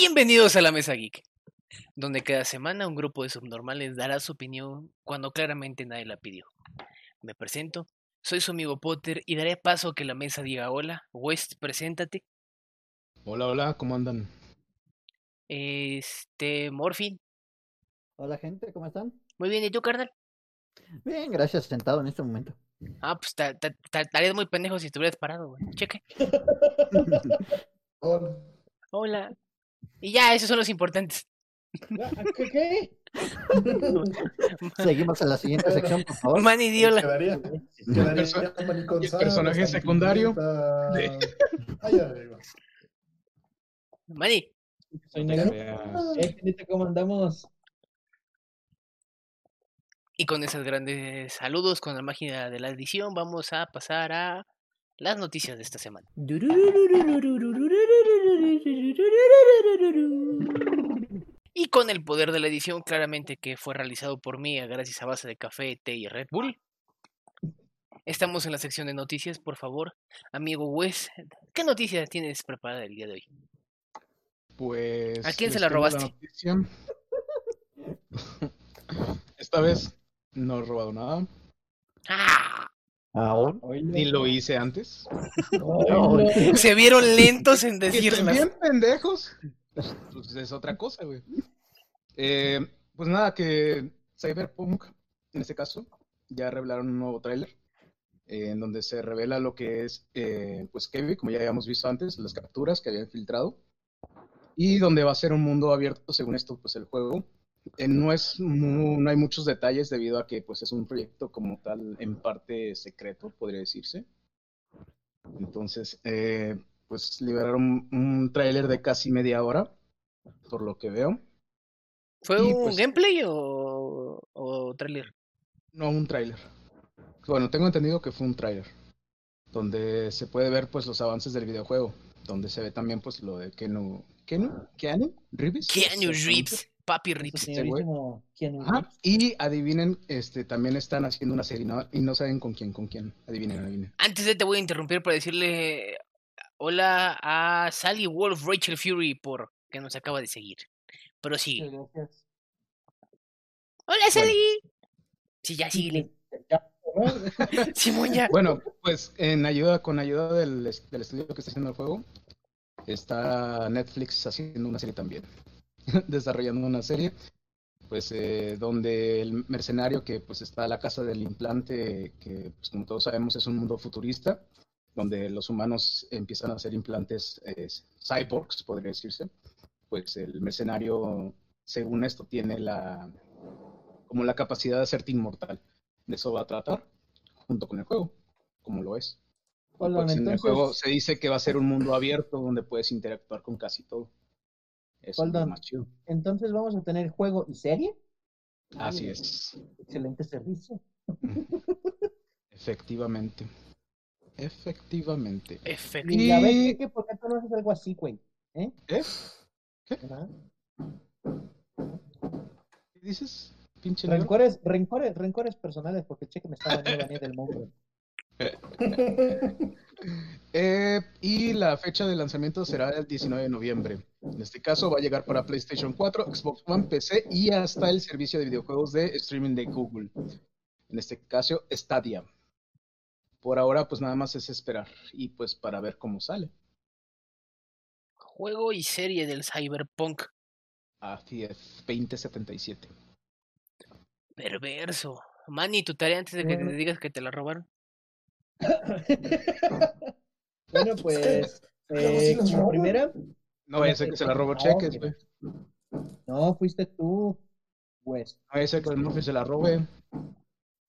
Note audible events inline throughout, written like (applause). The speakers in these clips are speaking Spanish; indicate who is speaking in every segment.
Speaker 1: Bienvenidos a la Mesa Geek, donde cada semana un grupo de subnormales dará su opinión cuando claramente nadie la pidió. Me presento, soy su amigo Potter y daré paso a que la mesa diga hola. West, preséntate.
Speaker 2: Hola, hola, ¿cómo andan?
Speaker 1: Este, Morphin.
Speaker 3: Hola gente, ¿cómo están?
Speaker 1: Muy bien, ¿y tú, carnal?
Speaker 3: Bien, gracias, sentado en este momento.
Speaker 1: Ah, pues ta- ta- ta- estarías muy pendejo si estuvieras parado, güey. Cheque. (laughs)
Speaker 4: Hola.
Speaker 1: Hola. Y ya, esos son los importantes.
Speaker 4: ¿Qué? (laughs) qué?
Speaker 3: Seguimos a la siguiente sección, por favor.
Speaker 1: Manny, di hola.
Speaker 4: Quedaría,
Speaker 2: el
Speaker 4: Sara,
Speaker 2: personaje secundario.
Speaker 4: Julieta. Ay, arriba.
Speaker 1: Manny,
Speaker 5: Soy negro. Eh, gente, ¿cómo andamos?
Speaker 1: y con esos grandes saludos, con la máquina de la edición, vamos a pasar a las noticias de esta semana. Y con el poder de la edición, claramente que fue realizado por mí gracias a base de café, té y Red Bull. Estamos en la sección de noticias, por favor. Amigo Wes, ¿qué noticias tienes preparada el día de hoy?
Speaker 2: Pues.
Speaker 1: ¿A quién se la robaste? (laughs)
Speaker 2: Esta vez no he robado nada.
Speaker 1: ¡Ah!
Speaker 3: Aún.
Speaker 2: Ni lo hice antes.
Speaker 1: Se vieron lentos en (laughs) decirlas.
Speaker 2: bien pendejos. Pues es otra cosa, güey. Eh, pues nada, que Cyberpunk, en este caso, ya revelaron un nuevo tráiler. eh, en donde se revela lo que es, eh, pues, Kevin, como ya habíamos visto antes, las capturas que habían filtrado. Y donde va a ser un mundo abierto, según esto, pues, el juego. Eh, no es no hay muchos detalles debido a que, pues, es un proyecto como tal, en parte secreto, podría decirse. Entonces, eh, pues liberaron un tráiler de casi media hora, por lo que veo.
Speaker 1: ¿Fue
Speaker 2: Y,
Speaker 1: un
Speaker 2: pues-
Speaker 1: gameplay o, o trailer?
Speaker 2: No, un tráiler. Bueno, tengo entendido que fue un tráiler, donde se puede ver pues los avances del videojuego, donde se ve también pues lo de Kenu, Kenu, Keanu Reeves.
Speaker 1: Keanu. Reeves, Papi Reeves.
Speaker 2: y adivinen, este, también están haciendo una serie ¿no? y no saben con quién, con quién. Adivinen, adivinen.
Speaker 1: Antes de te voy a interrumpir para decirle hola a Sally Wolf Rachel Fury por que nos acaba de seguir. Pero sí.
Speaker 5: Gracias.
Speaker 1: Hola Sally. Sí, ya síguele.
Speaker 5: Ya, ¿no? (laughs)
Speaker 1: Simón ya.
Speaker 2: Bueno, pues en ayuda, con ayuda del, del estudio que está haciendo el juego, está Netflix haciendo una serie también, (laughs) desarrollando una serie, pues eh, donde el mercenario que pues está a la casa del implante, que pues como todos sabemos es un mundo futurista, donde los humanos empiezan a hacer implantes eh, cyborgs, podría decirse, pues el mercenario, según esto, tiene la como la capacidad de hacerte inmortal. De eso va a tratar junto con el juego, como lo es. Pues, en el juego se dice que va a ser un mundo abierto donde puedes interactuar con casi todo. Eso es más chido.
Speaker 5: Entonces vamos a tener juego y serie.
Speaker 2: Así es.
Speaker 5: Excelente servicio. (laughs)
Speaker 2: Efectivamente. Efectivamente.
Speaker 1: Efecto.
Speaker 5: Y a ver,
Speaker 2: Y-
Speaker 5: ¿qué, ¿por qué tú no haces algo así, güey? ¿Eh?
Speaker 2: ¿Qué? ¿Qué?
Speaker 5: ¿Verdad?
Speaker 2: ¿Qué dices? Pinche negro?
Speaker 5: Rencores, rencores, rencores personales, porque cheque me está baneando baneando del mundo. (laughs)
Speaker 2: Eh, y la fecha de lanzamiento será el 19 de noviembre. En este caso va a llegar para PlayStation 4, Xbox One, PC y hasta el servicio de videojuegos de streaming de Google. En este caso, Stadia. Por ahora, pues nada más es esperar y pues para ver cómo sale.
Speaker 1: Juego y serie del Cyberpunk.
Speaker 2: Así es, 2077.
Speaker 1: Perverso. Manny, tu tarea antes de que te digas que te la robaron. (laughs)
Speaker 5: bueno, (laughs) pues, eh, como primera,
Speaker 2: No vaya a ser que se la robó
Speaker 5: No,
Speaker 2: cheques, güey.
Speaker 5: no, fuiste tú, pues.
Speaker 2: No vaya a ser que el Murphy se la robe.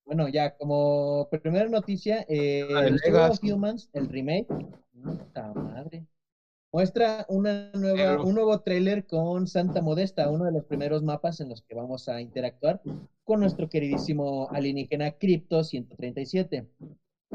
Speaker 5: Bueno, ya, como primera noticia, eh,
Speaker 2: de
Speaker 5: el of Humans, el remake, puta madre, muestra una nueva, un nuevo tráiler con Santa Modesta, uno de los primeros mapas en los que vamos a interactuar con nuestro queridísimo alienígena Crypto 137,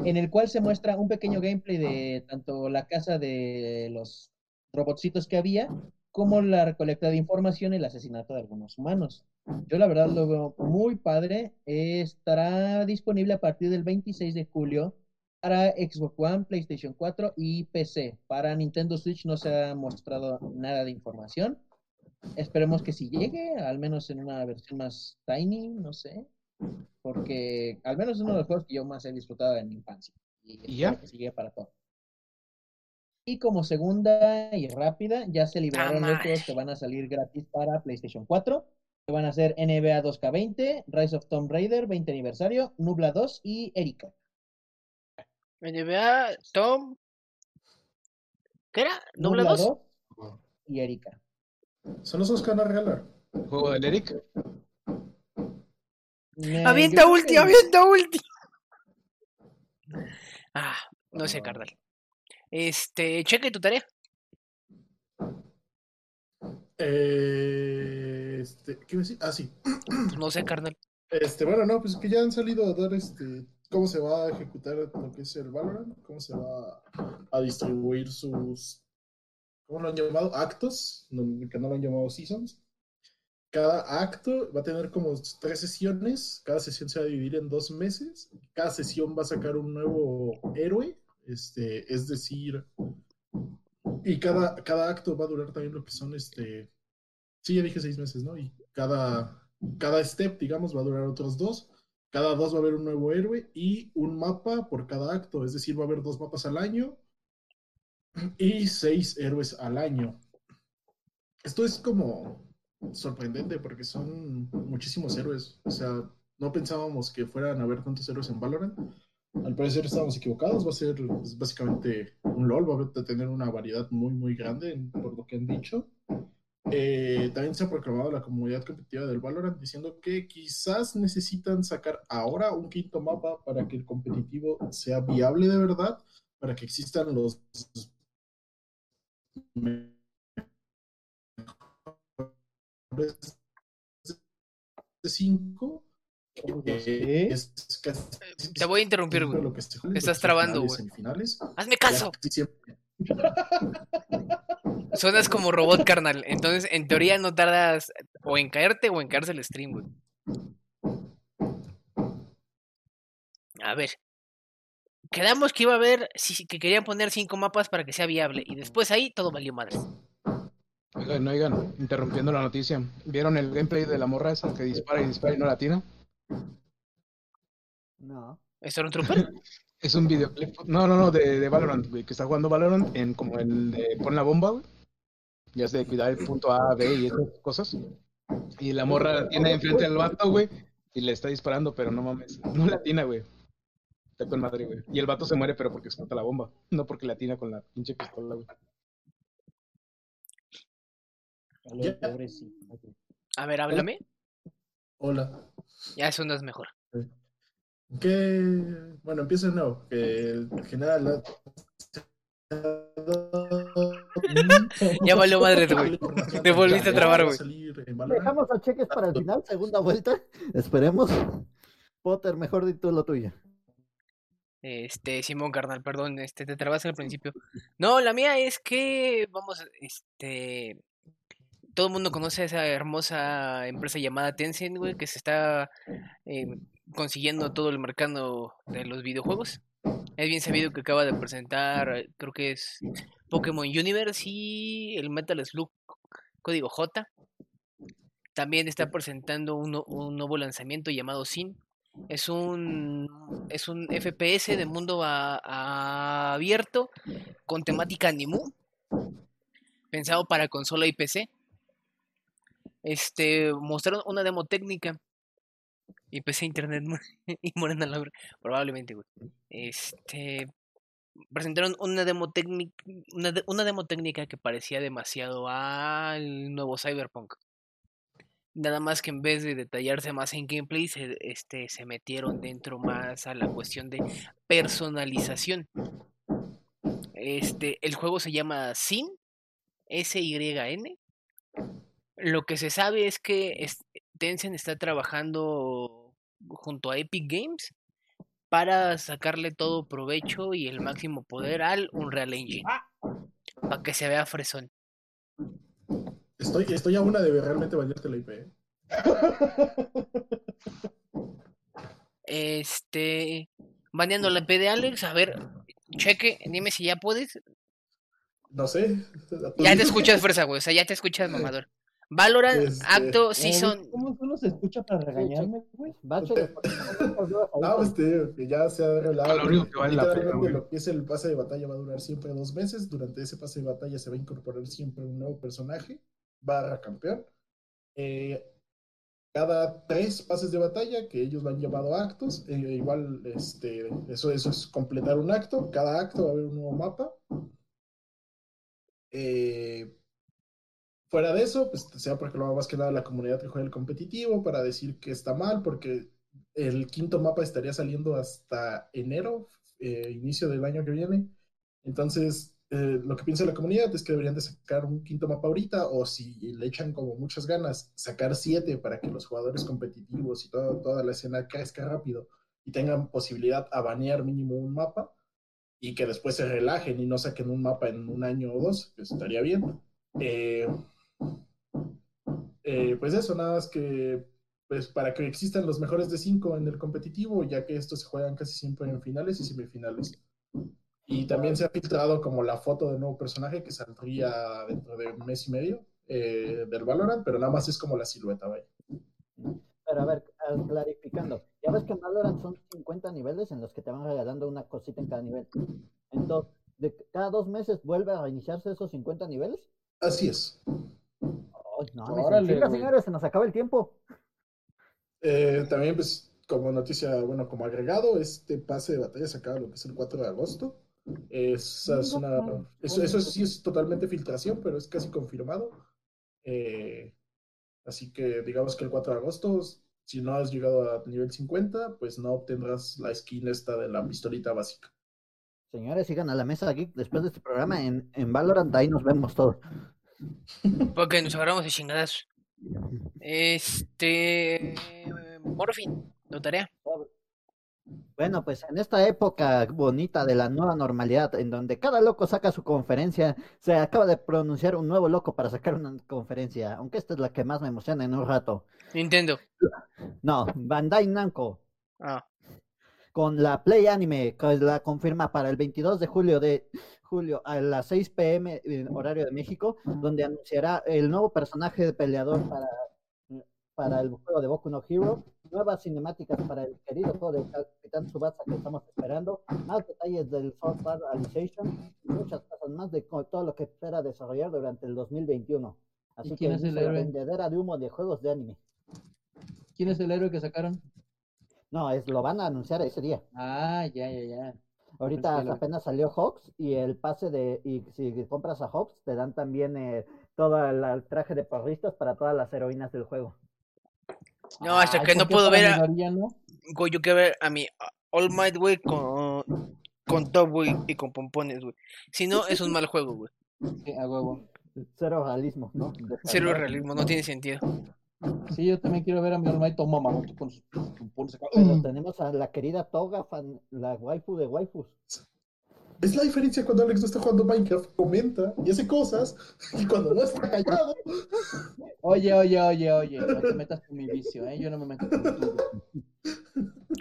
Speaker 5: en el cual se muestra un pequeño gameplay de tanto la casa de los robotcitos que había, como la recolecta de información y el asesinato de algunos humanos. Yo la verdad lo veo muy padre. Estará disponible a partir del 26 de julio para Xbox One, PlayStation 4 y PC. Para Nintendo Switch no se ha mostrado nada de información. Esperemos que si llegue, al menos en una versión más tiny, no sé. Porque al menos es uno de los juegos que yo más he disfrutado en mi infancia. Y,
Speaker 2: ¿Y ya?
Speaker 5: para todo. Y como segunda y rápida, ya se liberaron los
Speaker 1: madre.
Speaker 5: juegos que van a salir gratis para PlayStation 4. Que van a ser NBA 2K20, Rise of Tomb Raider 20 aniversario, Nubla 2 y Erika.
Speaker 1: NBA, Tom. ¿Qué era? ¿Nubla
Speaker 5: Nubla
Speaker 1: 2?
Speaker 5: 2 y Erika.
Speaker 4: Son los dos que van a regalar.
Speaker 2: El juego del Eric.
Speaker 5: Me-
Speaker 1: Avienta ulti,
Speaker 5: que-
Speaker 1: avienta ulti. Ah, no sé, carnal. Este, cheque tu tarea.
Speaker 4: Eh, este, ¿qué iba a decir? Ah, sí.
Speaker 1: No sé, carnal.
Speaker 4: Este, bueno, no, pues que ya han salido a dar este cómo se va a ejecutar lo que es el Valorant, cómo se va a distribuir sus ¿cómo lo han llamado? actos, no, que no lo han llamado seasons. Cada acto va a tener como tres sesiones, cada sesión se va a dividir en dos meses, cada sesión va a sacar un nuevo héroe, este, es decir, y cada, cada acto va a durar también lo que son este, sí, ya dije seis meses, ¿no? Y cada, cada step, digamos, va a durar otros dos. Cada dos va a haber un nuevo héroe y un mapa por cada acto. Es decir, va a haber dos mapas al año y seis héroes al año. Esto es como sorprendente porque son muchísimos héroes. O sea, no pensábamos que fueran a haber tantos héroes en Valorant. Al parecer estábamos equivocados. Va a ser pues, básicamente un LOL. Va a tener una variedad muy, muy grande por lo que han dicho. Eh, también se ha proclamado la comunidad competitiva del Valorant diciendo que quizás necesitan sacar ahora un quinto mapa para que el competitivo sea viable de verdad, para que existan los
Speaker 1: Te voy a interrumpir, güey.
Speaker 4: lo que se juega
Speaker 1: Te
Speaker 4: en
Speaker 1: estás trabando, güey. Hazme caso. (laughs) Suenas como robot, carnal. Entonces, en teoría, no tardas o en caerte o en caerse el stream, güey. A ver. Quedamos que iba a haber, que querían poner cinco mapas para que sea viable. Y después ahí todo valió madres.
Speaker 2: Oigan, oigan, interrumpiendo la noticia. ¿Vieron el gameplay de la morra esa que dispara y dispara y no latina?
Speaker 3: No.
Speaker 1: ¿Stormtrooper? (laughs)
Speaker 2: Es un videoclip. No, no, no, de, de Valorant, güey, que está jugando Valorant en como el de pon la bomba, güey. Ya sé, de cuidar el punto A, B y esas cosas. Y la morra tiene enfrente al vato, güey, y le está disparando, pero no mames, no latina, güey. Está con madre, güey. Y el vato se muere, pero porque explota la bomba, no porque latina con la pinche pistola, güey.
Speaker 5: Pobrecito.
Speaker 1: A ver, háblame.
Speaker 4: Hola.
Speaker 1: Ya sonas mejor.
Speaker 4: Que, bueno, empiezo de nuevo. Que en general. (laughs)
Speaker 1: Ya valió madre, (laughs) güey. Te volviste a trabar, güey.
Speaker 3: Dejamos a cheques para el final, segunda vuelta. Esperemos. Potter, mejor di tú lo tuyo.
Speaker 1: Este, Simón Carnal, perdón, este, te trabaste al principio. No, la mía es que, vamos, este, todo el mundo conoce a esa hermosa empresa llamada Tencent, güey, que se está eh, consiguiendo todo el mercado de los videojuegos. Es bien sabido que acaba de presentar, creo que es Pokémon Universe y el Metal Slug Código J. También está presentando un, nu- un nuevo lanzamiento llamado Sin. Es un, es un FPS de mundo a- a- abierto con temática Animu, pensado para consola y PC. Este, mostraron una demo técnica y PC internet mu- (laughs) y Morena Laura, probablemente, güey. Este, presentaron una demo técnica, una demo técnica que parecía demasiado al nuevo Cyberpunk. Nada más que en vez de detallarse más en gameplay, se, este, se metieron dentro más a la cuestión de personalización. Este, el juego se llama Sin, S-Y-N. Lo que se sabe es que Tencent está trabajando junto a Epic Games para sacarle todo provecho y el máximo poder al Unreal Engine. Para que se vea fresón.
Speaker 4: Estoy, estoy a una de realmente valerte la IP. ¿eh?
Speaker 1: Este. baneando la P de Alex. A ver, cheque, dime si ya puedes.
Speaker 4: No sé.
Speaker 1: Ya te escuchas (laughs) fuerza, güey. O sea, ya te escuchas mamador. Valorant,
Speaker 4: Este,
Speaker 1: acto,
Speaker 5: Eh,
Speaker 1: season.
Speaker 5: ¿Cómo solo se escucha para regañarme, güey?
Speaker 3: Bache, (laughs)
Speaker 4: No, pues te digo que ya se ha revelado.
Speaker 2: lo único que vale la pena,
Speaker 4: literalmente
Speaker 2: güey.
Speaker 4: lo que es el pase de batalla va a durar siempre dos meses. Durante ese pase de batalla se va a incorporar siempre un nuevo personaje, barra campeón. Eh, cada tres pases de batalla que ellos lo han llamado actos, eh, igual este, eso, eso es completar un acto. Cada acto va a haber un nuevo mapa. Eh, fuera de eso, pues sea porque lo más que nada la comunidad que juega el competitivo para decir que está mal, porque el quinto mapa estaría saliendo hasta enero, eh, inicio del año que viene. Entonces, eh, lo que piensa la comunidad es que deberían de sacar un quinto mapa ahorita, o si le echan como muchas ganas, sacar siete para que los jugadores competitivos y toda, toda la escena crezca rápido y tengan posibilidad a banear mínimo un mapa y que después se relajen y no saquen un mapa en un año o dos, pues estaría bien. Eh, eh, pues eso, nada más que pues para que existan los mejores de cinco en el competitivo, ya que estos se juegan casi siempre en finales y semifinales. Y también se ha filtrado como la foto del nuevo personaje que saldría dentro de un mes y medio eh, del Valorant, pero nada más es como la silueta, vaya.
Speaker 3: Pero a ver, ah, clarificando. Ya ves que en Valorant son 50 niveles en los que te van regalando una cosita en cada nivel. Entonces, de cada dos meses vuelve a reiniciarse esos 50 niveles.
Speaker 4: Así es.
Speaker 3: Ay, no,
Speaker 5: Órale, güey.
Speaker 3: señores, se nos acaba el tiempo.
Speaker 4: Eh, también, pues, como noticia, bueno, como agregado, este pase de batalla se acaba lo que es el 4 de agosto. Esa es una, eso, eso sí es totalmente filtración, pero es casi confirmado. Eh, así que digamos que el 4 de agosto, si no has llegado a nivel 50, pues no obtendrás la skin esta de la pistolita básica.
Speaker 3: Señores, sigan a la mesa aquí después de este programa en, en Valorant. Ahí nos vemos todos.
Speaker 1: Porque nos agarramos de chingadas. Este. Morfin, ¿no tarea?
Speaker 3: Bueno, pues en esta época bonita de la nueva normalidad, en donde cada loco saca su conferencia, se acaba de pronunciar un nuevo loco para sacar una conferencia, aunque esta es la que más me emociona en un rato.
Speaker 1: Nintendo.
Speaker 3: No, Bandai Namco,
Speaker 1: Ah,
Speaker 3: con la Play Anime, que la confirma para el 22 de julio de julio a las 6 pm en horario de México, donde anunciará el nuevo personaje de peleador para, para el juego de Boku no Hero, nuevas cinemáticas para el querido juego de Capitán Tsubasa que estamos esperando, más detalles del Alicization y muchas cosas más de todo lo que espera desarrollar durante el 2021. Así
Speaker 5: ¿Y
Speaker 3: que
Speaker 5: quién es el
Speaker 3: la
Speaker 5: héroe?
Speaker 3: vendedera de humo de juegos de anime.
Speaker 5: ¿Quién es el héroe que sacaron?
Speaker 3: No, es, lo van a anunciar ese día.
Speaker 5: Ah, ya, ya, ya.
Speaker 3: Ahorita
Speaker 5: Pues lo-
Speaker 3: apenas salió Hawks y el pase de, y si compras a Hawks te dan también eh, todo el, el traje de porristas para todas las heroínas del juego.
Speaker 1: No, hasta que
Speaker 5: ¿por
Speaker 1: no puedo ver a-
Speaker 5: minoría, no?
Speaker 1: güey, yo quiero ver a mi All Might, güey, con, con top, güey, y con pompones, güey. Si no, es un mal juego, güey.
Speaker 5: Sí, a huevo.
Speaker 3: Cero realismo, ¿no?
Speaker 1: Cero realismo, no tiene sentido.
Speaker 5: Sí, yo también quiero ver a mi Olmaito mamamoto con.
Speaker 3: Pero tenemos a la querida Toga, fan- la waifu de waifus.
Speaker 4: Es la diferencia cuando Alex no está jugando Minecraft, comenta y hace cosas, y cuando no está callado,
Speaker 5: Oye, oye, oye, oye, no te metas con mi vicio, ¿eh? Yo no me meto con tuyo.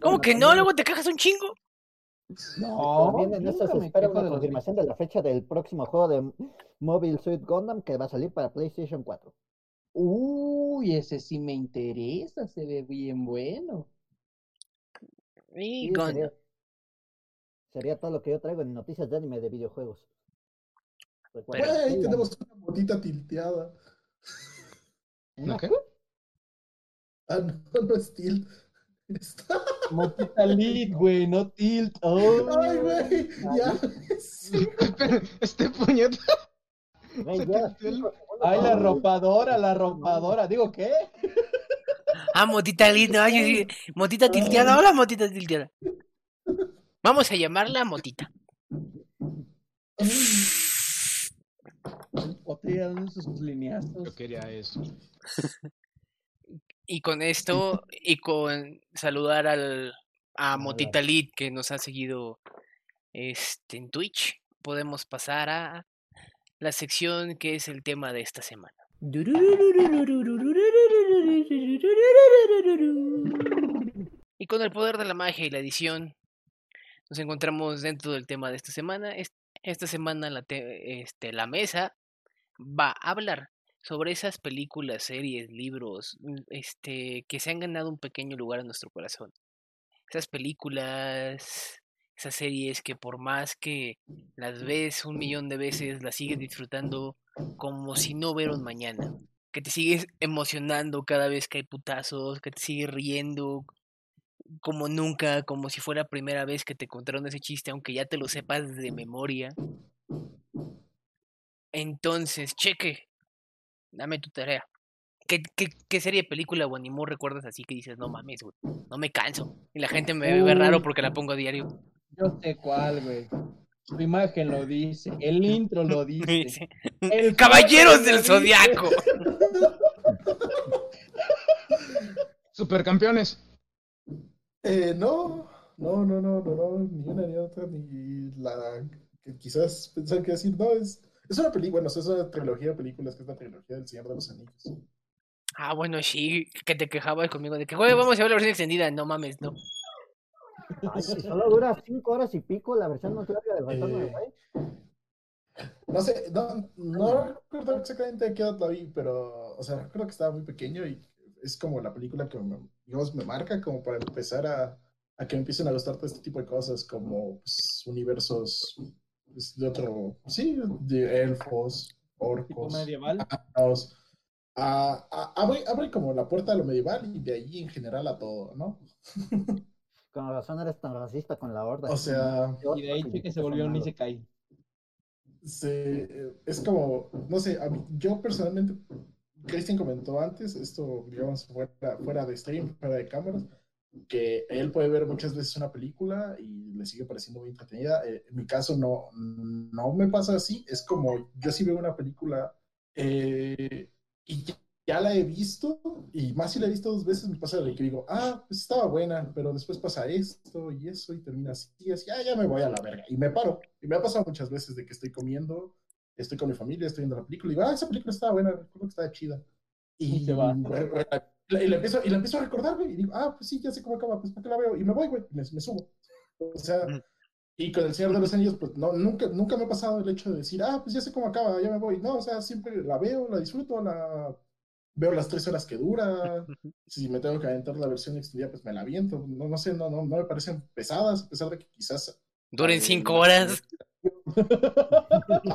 Speaker 1: ¿Cómo que no? Luego te cajas un chingo.
Speaker 5: No,
Speaker 3: También en
Speaker 5: nunca
Speaker 3: se espera una confirmación de la fecha del próximo juego de Mobile Suit Gundam que va a salir para PlayStation 4.
Speaker 5: Uy, ese sí me interesa, se ve bien bueno.
Speaker 1: Y
Speaker 3: Sí, sería, sería todo lo que yo traigo en noticias de anime de videojuegos.
Speaker 1: Pero-
Speaker 4: güey, tenemos una motita tilteada.
Speaker 3: ¿una
Speaker 2: ¿Ok?
Speaker 4: Ah, no, (laughs) no es tilt. Está...
Speaker 5: Motita lead, (laughs) güey, no tilt. Oh.
Speaker 4: Ay, güey, ya. (laughs) Sí.
Speaker 2: Este puñeta.
Speaker 3: Güey,
Speaker 2: se
Speaker 5: Ay, la ropadora, la ropadora. Digo, ¿qué?
Speaker 1: Ah, motita linda. Ay, sí, Motita tilteada. Hola, motita tilteada. Vamos a llamarla motita.
Speaker 5: Botella, ¿dónde sus lineazos?
Speaker 2: Yo quería eso.
Speaker 1: Y con esto, y con saludar al, a Motita Lid que nos ha seguido este, en Twitch, podemos pasar a la sección que es el tema de esta semana. Y con el poder de la magia y la edición, Nos encontramos dentro del tema de esta semana. Es- Esta semana la, te- este, la mesa va a hablar sobre esas películas, series, libros, mm, este, que se han ganado un pequeño lugar en nuestro corazón. Esas películas, esas series que por más que las ves un millón de veces, las sigues disfrutando como si no un mañana. Que te sigues emocionando cada vez que hay putazos, que te sigues riendo como nunca, como si fuera primera vez que te contaron ese chiste, aunque ya te lo sepas de memoria. Entonces, cheque, dame tu tarea. ¿Qué, qué, qué serie, película o animo recuerdas así que dices, no mames, güey, no me canso? Y la gente me ve raro porque la pongo a diario.
Speaker 5: Yo sé cuál, güey. Su imagen lo dice, el intro lo (laughs) dice. El (laughs)
Speaker 1: Caballeros del. Zodiaco. (laughs)
Speaker 2: Supercampeones.
Speaker 4: Eh, no, no, no, no, no, no, ni una ni otra, ni la que quizás pensar que decir, no, es, es una película, bueno, es una trilogía de películas que es la trilogía del Señor de los Anillos.
Speaker 1: Ah, bueno, sí, que te quejabas conmigo de que, güey, vamos a ver la versión extendida. No mames, no.
Speaker 3: Ay, si solo dura cinco horas y pico la versión más larga del retorno del
Speaker 4: Eh,
Speaker 3: rey.
Speaker 4: No sé, no, no recuerdo exactamente a qué edad la vi, pero, o sea, recuerdo que estaba muy pequeño y es como la película que, me, digamos, me marca como para empezar a, a que me empiecen a gustar todo este tipo de cosas, como pues, universos pues, de otro, sí, de elfos, orcos,
Speaker 5: medieval.
Speaker 4: Vamos, a- a- abre, abre como la puerta a lo medieval y de ahí en general a todo, ¿no? (laughs)
Speaker 3: Con razón eres tan racista con la horda.
Speaker 4: O sea,
Speaker 5: Y de ahí que se volvió un Isekai.
Speaker 4: se, es como, no sé, a mí- yo personalmente, Christian comentó antes, esto, digamos, fuera, fuera de stream, fuera de cámaras, que él puede ver muchas veces una película y le sigue pareciendo muy entretenida. Eh, en mi caso no, no me pasa así, es como yo sí veo una película eh, y ya, la he visto, y más si la he visto dos veces, me pasa de que digo, ah, pues estaba buena, pero después pasa esto y eso y termina así, y así, ah, ya me voy a la verga, y me paro. Y me ha pasado muchas veces de que estoy comiendo, estoy con mi familia, estoy viendo la película, y digo, ah, esa película estaba buena, recuerdo que estaba chida. Y,
Speaker 5: Y se va. (laughs)
Speaker 4: y la empiezo, y la empiezo a recordar, güey, y digo, ah, pues sí, ya sé cómo acaba, pues ¿para qué la veo? Y me voy, güey, me, me subo. O sea,
Speaker 1: Ujú.
Speaker 4: y con El Señor de los Anillos, pues no, nunca, nunca me ha pasado el hecho de decir, ah, pues ya sé cómo acaba, ya me voy. No, o sea, siempre la veo, la disfruto, la veo las tres horas que dura. Si me tengo que aventar la versión extendida, pues me la aviento. No, no sé, no, no, no me parecen pesadas, a pesar de que quizás.
Speaker 1: Duren cinco
Speaker 4: la-
Speaker 1: horas. (laughs)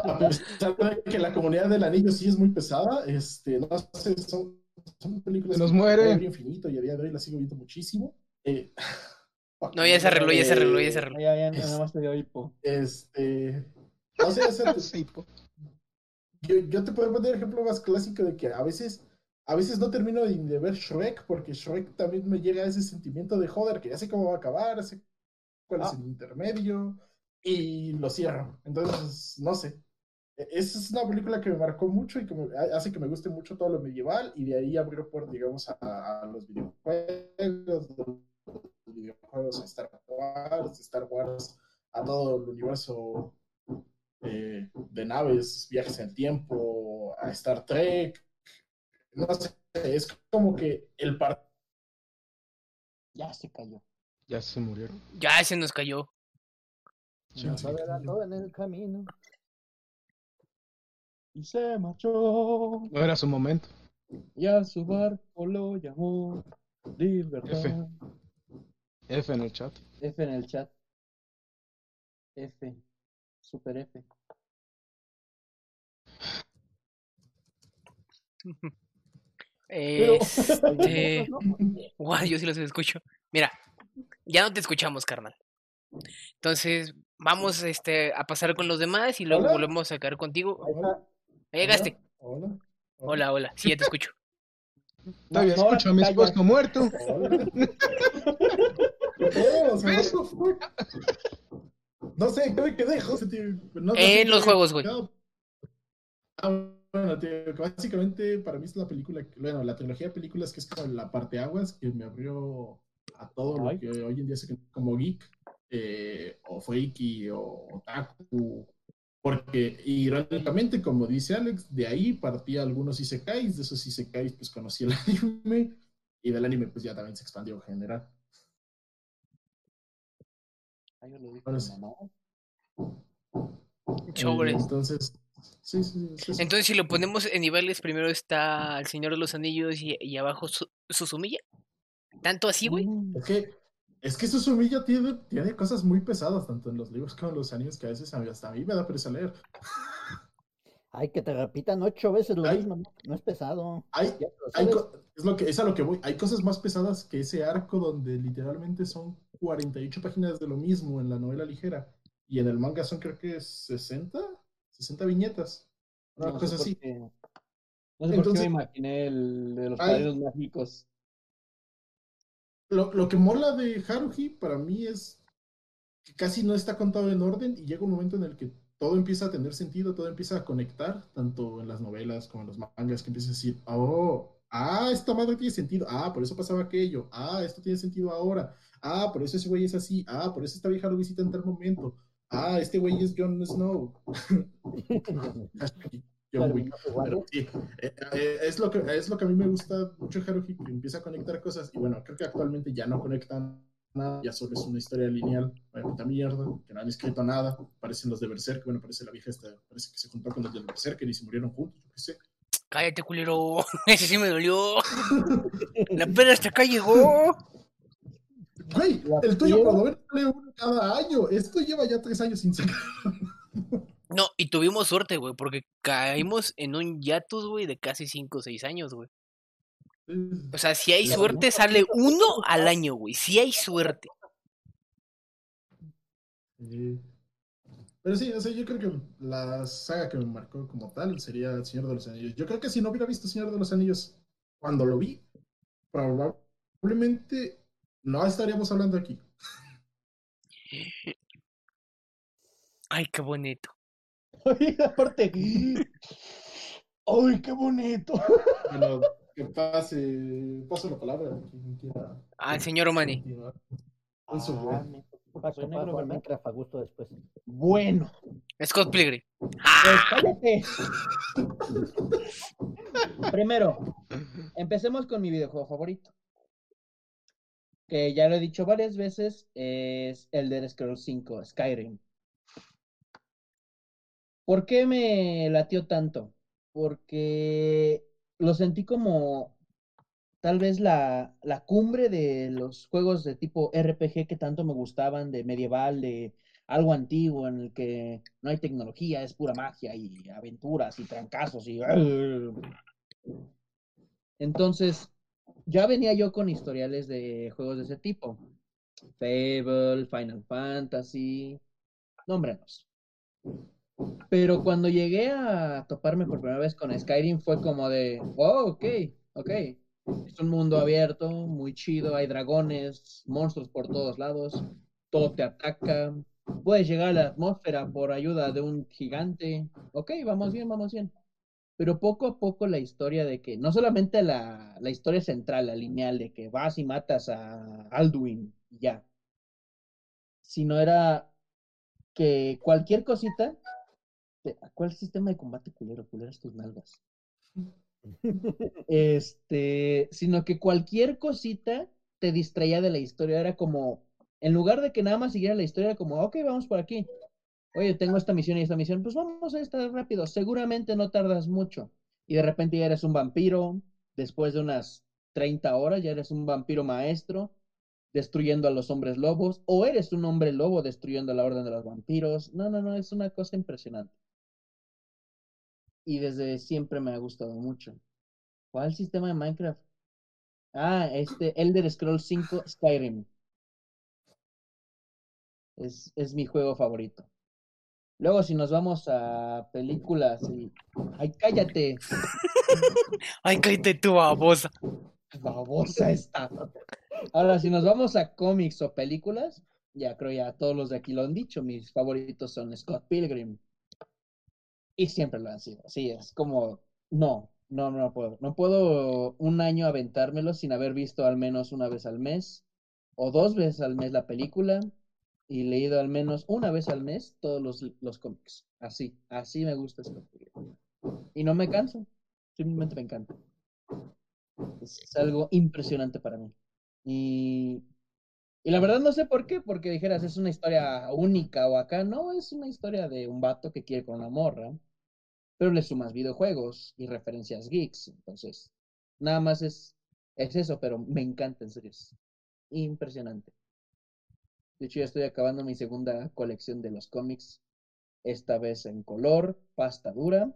Speaker 4: A pesar de que la comunidad del anillo sí es muy pesada, este, no sé, son, son películas
Speaker 2: Se nos
Speaker 4: que
Speaker 2: muere.
Speaker 4: infinito y a día de hoy las sigo viendo muchísimo. Eh, (laughs)
Speaker 1: No, ya se arregló, ya se arregló, ya se arregló.
Speaker 5: Ya, ya, nada más te dio hipo.
Speaker 4: Este. (laughs) No sé, o sea,
Speaker 2: Sí, po.
Speaker 4: yo, yo te puedo poner ejemplo más clásico de que a veces, a veces no termino de, ver Shrek porque Shrek también me llega a ese sentimiento de joder, que ya sé cómo va a acabar, sé cuál es
Speaker 5: Ah.
Speaker 4: el intermedio y lo cierro. Entonces, no sé. E- Esa es una película que me marcó mucho y que me- ha- hace que me guste mucho todo lo medieval y de ahí abrió por, digamos, a, a los videojuegos, los videojuegos a Star Wars, Star Wars a todo el universo eh, de naves, viajes en el tiempo, a Star Trek. No sé, es como que el par
Speaker 5: Ya se cayó.
Speaker 2: Ya se murieron.
Speaker 1: Ya se nos cayó.
Speaker 3: Nos adelantó en el camino.
Speaker 5: Y se marchó.
Speaker 2: No era su momento.
Speaker 5: Y a su barco lo llamó. Libertad.
Speaker 2: F. F en el chat.
Speaker 5: F en el chat. F. Super F. (laughs)
Speaker 1: Este. (laughs) yo sí los escucho. Mira, ya no te escuchamos, carnal. Entonces, vamos este, a pasar con los demás y luego
Speaker 4: Hola.
Speaker 1: volvemos a caer contigo.
Speaker 3: Ahí está.
Speaker 1: Ya llegaste.
Speaker 4: Hola.
Speaker 1: Hola, hola. Sí, ya te escucho.
Speaker 2: Todavía
Speaker 5: No,
Speaker 2: escucho a mi esposo muerto.
Speaker 4: Hola. No sé, ¿qué me quedé, José, tío? No,
Speaker 1: En los juegos, güey.
Speaker 4: Bueno, tío, que básicamente para mí es la película, bueno, la trilogía de películas que es como la parte aguas que me abrió a todo
Speaker 5: Ay.
Speaker 4: lo que hoy en día se conoce como geek, eh, o freaky, o otaku, porque irónicamente, como dice Alex, de ahí partía algunos isekais, de esos isekais pues conocí el (laughs) anime, y del anime pues ya también se expandió en general.
Speaker 5: Ay, yo lo.
Speaker 4: Eh, entonces, sí, sí, sí, sí, sí.
Speaker 1: Entonces, si lo ponemos en niveles, primero está El Señor de los Anillos y, y abajo Su- Susumilla. ¿Tanto así, güey?
Speaker 5: Mm,
Speaker 4: Es que, es que Susumilla tiene, tiene cosas muy pesadas, tanto en los libros como en los animes, que a veces hasta a mí me da pereza leer.
Speaker 3: Ay, que te repitan ocho veces lo mismo, no, no es pesado.
Speaker 4: Hay, es, lo que, es a lo que voy. Hay cosas más pesadas que ese arco donde literalmente son 48 páginas de lo mismo en la novela ligera. Y en el manga son creo que 60, 60 viñetas. Una
Speaker 5: no
Speaker 4: cosa así.
Speaker 5: qué- No sé por qué
Speaker 4: Entonces-
Speaker 5: me imaginé el de los padrinos mágicos.
Speaker 4: Lo, lo que mola de Haruhi para mí es que casi no está contado en orden y llega un momento en el que todo empieza a tener sentido, todo empieza a conectar, tanto en las novelas como en los mangas, que empieza a decir, oh, ah, esta madre tiene sentido, ah, por eso pasaba aquello, ah, esto tiene sentido ahora, ah, por eso ese güey es así, ah, por eso esta vieja lo visita en tal momento, ah, este güey es Jon Snow. (laughs) John
Speaker 3: Claro,
Speaker 4: Wick. Pero sí, eh, eh, es, lo que, es lo que a mí me gusta mucho Haruhi, que empieza a conectar cosas. Y bueno, creo que actualmente ya no conectan nada, ya solo es una historia lineal, esta mierda, que no han escrito nada. Parecen los de Berserk, bueno, parece la vieja esta, parece que se juntó con los de Berserk y se murieron juntos, yo qué sé.
Speaker 1: Cállate, culero. (laughs) Ese sí me dolió. (laughs) La pena hasta acá llegó.
Speaker 4: Güey, el tuyo
Speaker 5: piel.
Speaker 4: cuando ven sale uno cada año. Esto lleva ya tres años sin sacar.
Speaker 1: No, y tuvimos suerte, güey, porque caímos en un hiatus, güey, de casi 5 o 6 años, güey. O sea, si hay suerte, sale uno al año, güey. Si hay suerte.
Speaker 4: Pero sí, o sea, yo creo que la saga que me marcó como tal sería El Señor de los Anillos. Yo creo que si no hubiera visto El Señor de los Anillos cuando lo vi, probablemente no estaríamos hablando aquí.
Speaker 1: Ay, qué bonito.
Speaker 5: Ay, aparte. ¡Ay, qué bonito!
Speaker 4: Bueno, que pase, paso la palabra. a quien quiera
Speaker 1: Al señor Omani.
Speaker 4: con
Speaker 3: Ah, pueda
Speaker 5: negro, ¿verdad?
Speaker 3: Minecraft a gusto después.
Speaker 5: Bueno,
Speaker 1: Scott Pilgrim.
Speaker 5: pues
Speaker 1: ¡Ah!
Speaker 5: cállate. (laughs) Primero, empecemos con mi videojuego favorito. Que ya lo he dicho varias veces, es Elder Scrolls 5, Skyrim. ¿Por qué me latió tanto? Porque lo sentí como tal vez la, la cumbre de los juegos de tipo RPG que tanto me gustaban, de medieval, de algo antiguo en el que no hay tecnología, es pura magia y aventuras y trancazos y... Entonces, ya venía yo con historiales de juegos de ese tipo. Fable, Final Fantasy, nómbrenos. Pero cuando llegué a toparme por primera vez con Skyrim fue como de, oh, ok, ok. Es un mundo abierto, muy chido, hay dragones, monstruos por todos lados, todo te ataca. Puedes llegar a la atmósfera por ayuda de un gigante. Ok, vamos bien, vamos bien. Pero poco a poco la historia de que, no solamente la, la historia central, la lineal, de que vas y matas a Alduin y ya, sino era que cualquier cosita, ¿cuál sistema de combate culero? Culeras tus nalgas. (laughs) Este, sino que cualquier cosita te distraía de la historia. Era como, en lugar de que nada más siguiera la historia, era como, ok, vamos por aquí. Oye, tengo esta misión y esta misión, pues vamos a esta rápido. Seguramente no tardas mucho. Y de repente ya eres un vampiro. Después de unas 30 horas ya eres un vampiro maestro destruyendo a los hombres lobos. O eres un hombre lobo destruyendo la orden de los vampiros. No, no, no, es una cosa impresionante. Y desde siempre me ha gustado mucho. ¿Cuál sistema de Minecraft? Ah, este Elder Scrolls 5 Skyrim. Es, es mi juego favorito. Luego, si nos vamos a películas y. ¡Ay, cállate! (laughs)
Speaker 1: Ay, cállate tu babosa.
Speaker 5: Babosa esta. Ahora, si nos vamos a cómics o películas, ya creo ya todos los de aquí lo han dicho. Mis favoritos son Scott Pilgrim. Y siempre lo han sido. Sí, es como. No, no, no puedo. No puedo un año aventármelo sin haber visto al menos una vez al mes o dos veces al mes la película y leído al menos una vez al mes todos los, los cómics. Así, así me gusta Pilgrim. Y no me canso, simplemente me encanta. Es, algo impresionante para mí. Y Y la verdad no sé por qué, porque dijeras es una historia única o acá, no, es una historia de un vato que quiere con una morra, pero le sumas videojuegos y referencias geeks, entonces, nada más es, es eso, pero me encanta, en serio, es impresionante. De hecho, ya estoy acabando mi segunda colección de los cómics, esta vez en color, pasta dura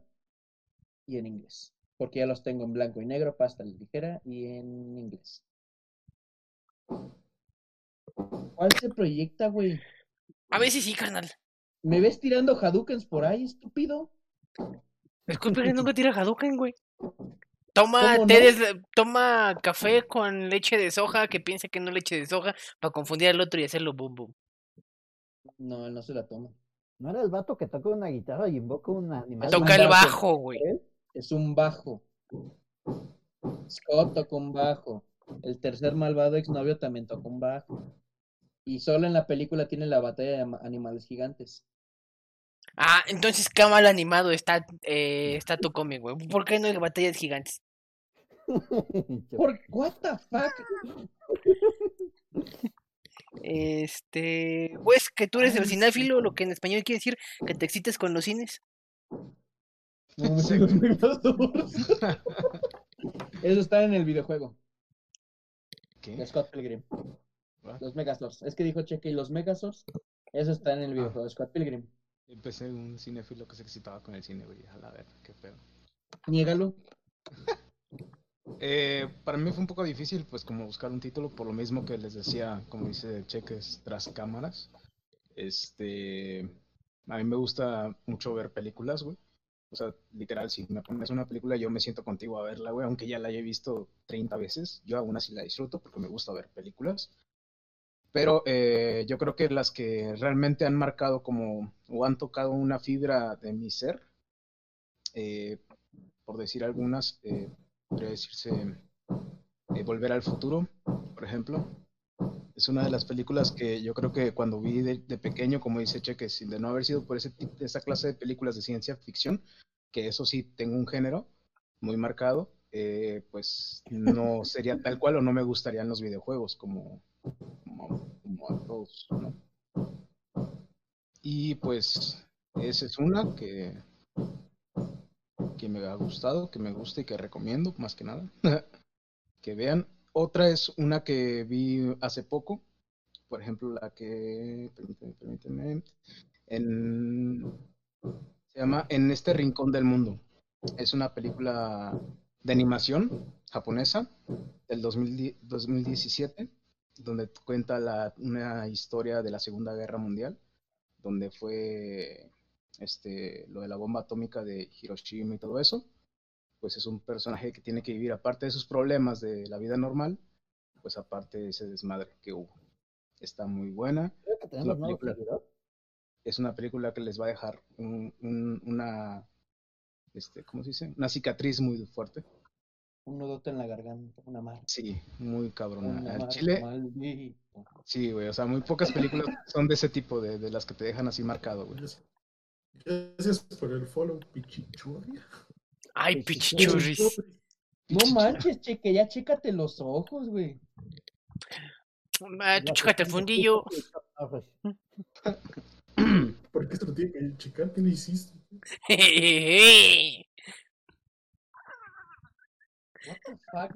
Speaker 5: y en inglés, porque ya los tengo en blanco y negro, pasta ligera y en inglés. ¿Cuál se proyecta, güey?
Speaker 1: A veces sí, carnal.
Speaker 5: ¿Me ves tirando Hadoukens por ahí, estúpido?
Speaker 1: Disculpe que nunca tira Hadouken, güey. Toma,
Speaker 5: ¿Cómo
Speaker 1: té
Speaker 5: no?
Speaker 1: de- toma café con leche de soja que piensa que no leche de soja para confundir al otro y hacerlo boom boom.
Speaker 5: No, él no se la toma.
Speaker 3: ¿No era el vato que toca una guitarra y invoca un animal?
Speaker 1: Toca el
Speaker 5: bajo.
Speaker 1: güey.
Speaker 5: Es un bajo. Scott toca un bajo. El tercer malvado exnovio también toca un bajo. Y solo en la película tiene la batalla de animales gigantes.
Speaker 1: Ah, entonces qué mal animado está, eh, está tu cómic, güey. ¿Por qué no hay batallas gigantes? (laughs)
Speaker 5: ¿Por what the fuck?
Speaker 1: Este, pues que tú eres el cinéfilo, lo que en español quiere decir que te excites con los cines.
Speaker 5: No, me sé (laughs) los Megazords. Eso está en el videojuego de
Speaker 2: ¿Qué?
Speaker 5: Scott Pilgrim.
Speaker 2: What?
Speaker 5: Los Megazords. Es que dijo Cheque y los Megazords. Eso está en el
Speaker 2: Ah.
Speaker 5: videojuego de Scott Pilgrim.
Speaker 2: Empecé un cinéfilo que se excitaba con el cine, güey. A la ver, qué pedo.
Speaker 5: Niégalo. (laughs)
Speaker 2: Eh, para mí fue un poco difícil, pues, como buscar un título, por lo mismo que les decía, como dice Cheques, tras cámaras. Este, a mí me gusta mucho ver películas, güey. O sea, literal, si me pones una película, yo me siento contigo a verla, güey, aunque ya la haya visto 30 veces. Yo aún así la disfruto porque me gusta ver películas. Pero eh, yo creo que las que realmente han marcado como, o han tocado una fibra de mi ser, eh, por decir algunas, eh, podría decirse eh, Volver al Futuro, por ejemplo. Es una de las películas que yo creo que cuando vi de, de pequeño, como dice Cheque, sin de no haber sido por ese, esa clase de películas de ciencia ficción, que eso sí tengo un género muy marcado, eh, pues no (laughs) sería tal cual o no me gustarían los videojuegos como, como, como a todos, ¿no? Y pues esa es una que, que me ha gustado, que me gusta y que recomiendo, más que nada, (laughs) que vean. Otra es una que vi hace poco, por ejemplo, la que, permíteme, permíteme, en, se llama En este rincón del mundo. Es una película de animación japonesa del 2010 2017, donde cuenta la, una historia de la Segunda Guerra Mundial, donde fue este, lo de la bomba atómica de Hiroshima y todo eso. Pues es un personaje que tiene que vivir, aparte de sus problemas de la vida normal, pues aparte de ese desmadre que hubo. Está muy buena.
Speaker 3: Creo que tenemos nuevo
Speaker 2: película.
Speaker 3: seguidor.
Speaker 2: Es una película que les va a dejar un- un- una, este, ¿cómo se dice? Una cicatriz muy fuerte.
Speaker 5: Un nudote en la garganta, una marca.
Speaker 2: Sí, muy cabrona. Al Chile, sí, güey. O sea, muy pocas películas son de ese tipo, de, de las que te dejan así marcado, güey.
Speaker 4: Gracias por el follow, pichichurria.
Speaker 1: Ay,
Speaker 3: Pichichurris.
Speaker 1: pichichurris.
Speaker 5: No manches, cheque, ya chécate los ojos, güey.
Speaker 1: Ah, tú chécate el fundillo.
Speaker 3: Ah, pues,
Speaker 4: ¿Por qué se lo tiene que checar? ¿Qué le hiciste?
Speaker 5: What the fuck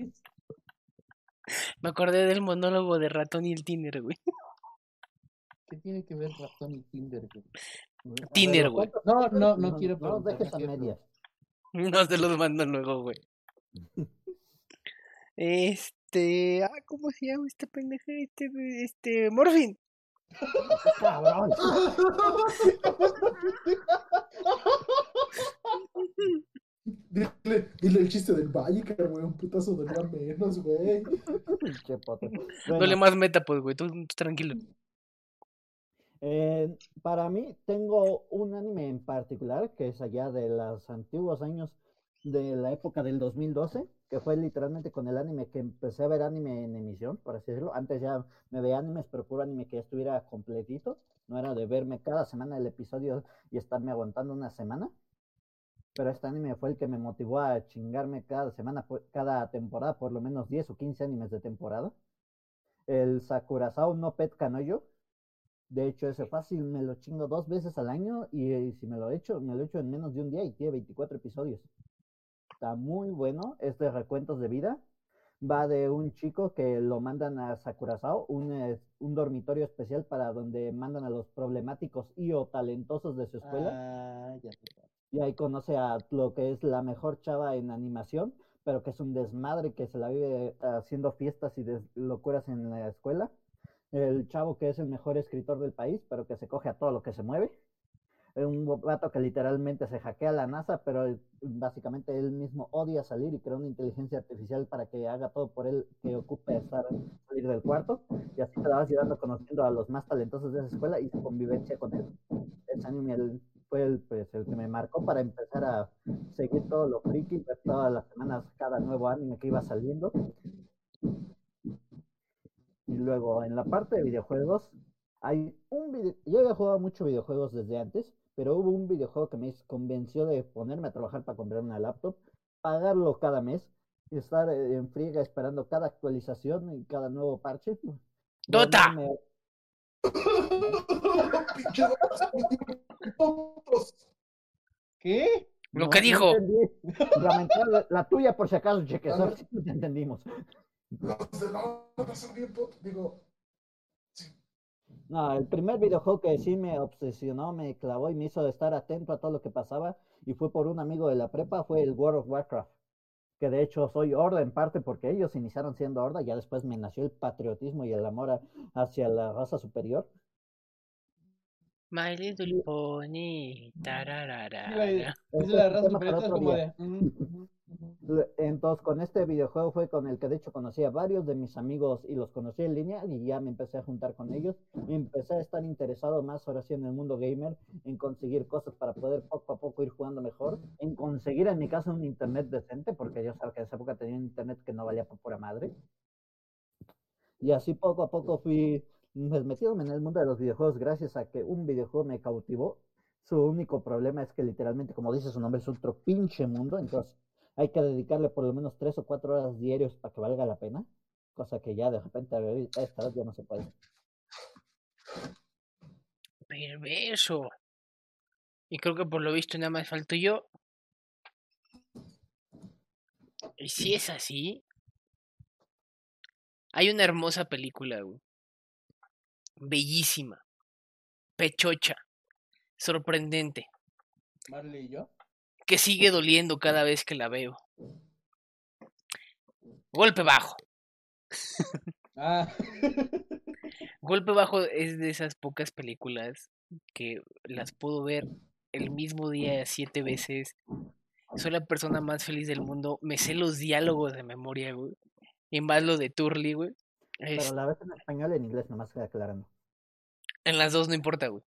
Speaker 1: Me acordé del monólogo de ratón y el Tinder, güey.
Speaker 5: ¿Qué tiene que ver ratón y Tinder, güey?
Speaker 1: Tinder,
Speaker 3: ver,
Speaker 1: güey.
Speaker 3: ¿cuántos-
Speaker 5: No, no, no
Speaker 3: no,
Speaker 5: quiero
Speaker 3: No dejes
Speaker 5: no
Speaker 3: a medias. (laughs)
Speaker 1: No se los mando luego, güey. (laughs) Este. Ah, ¿cómo se llama este pendejo? Este. Este. Morfin.
Speaker 3: Cabrón.
Speaker 4: Dile, dile el chiste del Vallecar, güey. Un putazo dolía menos, güey.
Speaker 3: Pinche poto.
Speaker 1: No
Speaker 3: Bueno,
Speaker 1: le más meta, pues, güey. Tú, tú tranquilo.
Speaker 3: Eh, para mí tengo un anime en particular que es allá de los antiguos años de la época del 2012, que fue literalmente con el anime que empecé a ver anime en emisión, por así decirlo. Antes ya me veía animes, pero puro anime que ya estuviera completito. No era de verme cada semana el episodio y estarme aguantando una semana. Pero este anime fue el que me motivó a chingarme cada semana, cada temporada, por lo menos 10 o 15 animes de temporada. el Sakurazao no Pet Kanoyo. De hecho, ese fácil me lo chingo dos veces al año y, eh, si me lo echo, me lo echo en menos de un día y tiene 24 episodios. Está muy bueno, es de recuentos de vida. Va de un chico que lo mandan a Sakurazao, un, eh, un dormitorio especial para donde mandan a los problemáticos y o talentosos de su escuela.
Speaker 5: Ah, ya.
Speaker 3: Y ahí conoce a lo que es la mejor chava en animación, pero que es un desmadre que se la vive haciendo fiestas y locuras en la escuela. El chavo que es el mejor escritor del país, pero que se coge a todo lo que se mueve. Un vato que literalmente se hackea la NASA, pero básicamente él mismo odia salir y crea una inteligencia artificial para que haga todo por él, que ocupe estar, salir del cuarto. Y así te la vas llevando conociendo a los más talentosos de esa escuela y su convivencia con él. Ese anime fue el, pues, el que me marcó para empezar a seguir todo lo friki, ver todas las semanas cada nuevo anime que iba saliendo. Y luego en la parte de videojuegos, hay un video, yo había jugado mucho videojuegos desde antes, pero hubo un videojuego que me convenció de ponerme a trabajar para comprar una laptop, pagarlo cada mes y estar en friega esperando cada actualización y cada nuevo parche.
Speaker 1: ¡Dota!
Speaker 5: ¿Qué?
Speaker 1: Lo
Speaker 3: No,
Speaker 1: que dijo.
Speaker 3: la, la tuya por si acaso, cheque, te entendimos.
Speaker 4: Los son bien tontos. Digo,
Speaker 3: No, el primer videojuego que sí me obsesionó, me clavó y me hizo estar atento a todo lo que pasaba y fue por un amigo de la prepa, fue el World of Warcraft. Que de hecho soy Horda en parte porque ellos iniciaron siendo Horda, ya después me nació el patriotismo y el amor hacia la raza superior.
Speaker 1: My Little Pony. tararara.
Speaker 3: Este
Speaker 5: la
Speaker 3: es
Speaker 5: raza es como
Speaker 3: día.
Speaker 5: de. (laughs)
Speaker 3: Entonces, con este videojuego fue con el que de hecho conocí a varios de mis amigos y los conocí en línea y ya me empecé a juntar con ellos y empecé a estar interesado más ahora sí en el mundo gamer, en conseguir cosas para poder poco a poco ir jugando mejor, en conseguir en mi casa un internet decente, porque yo sabía que en esa época tenía un internet que no valía por pura madre. Y así poco a poco fui pues, metiéndome en el mundo de los videojuegos gracias a que un videojuego me cautivó. Su único problema es que literalmente, como dice su nombre, es otro pinche mundo, entonces hay que dedicarle por lo menos tres o cuatro horas diarios para que valga la pena, cosa que ya de repente a esta vez ya no se puede.
Speaker 1: Perverso. Y creo que por lo visto nada más falto yo. Y si es así, hay una hermosa película, güey. Bellísima. Pechocha. Sorprendente.
Speaker 5: Marley y yo.
Speaker 1: Que sigue doliendo cada vez que la veo. Golpe bajo.
Speaker 5: Ah,
Speaker 1: Golpe bajo es de esas pocas películas que las puedo ver el mismo día siete veces. Soy la persona más feliz del mundo. Me sé los diálogos de memoria, güey. Y más lo de Turley, güey. Es-
Speaker 3: Pero la ves en español y en inglés, nomás aclarando.
Speaker 1: En las dos no importa, güey.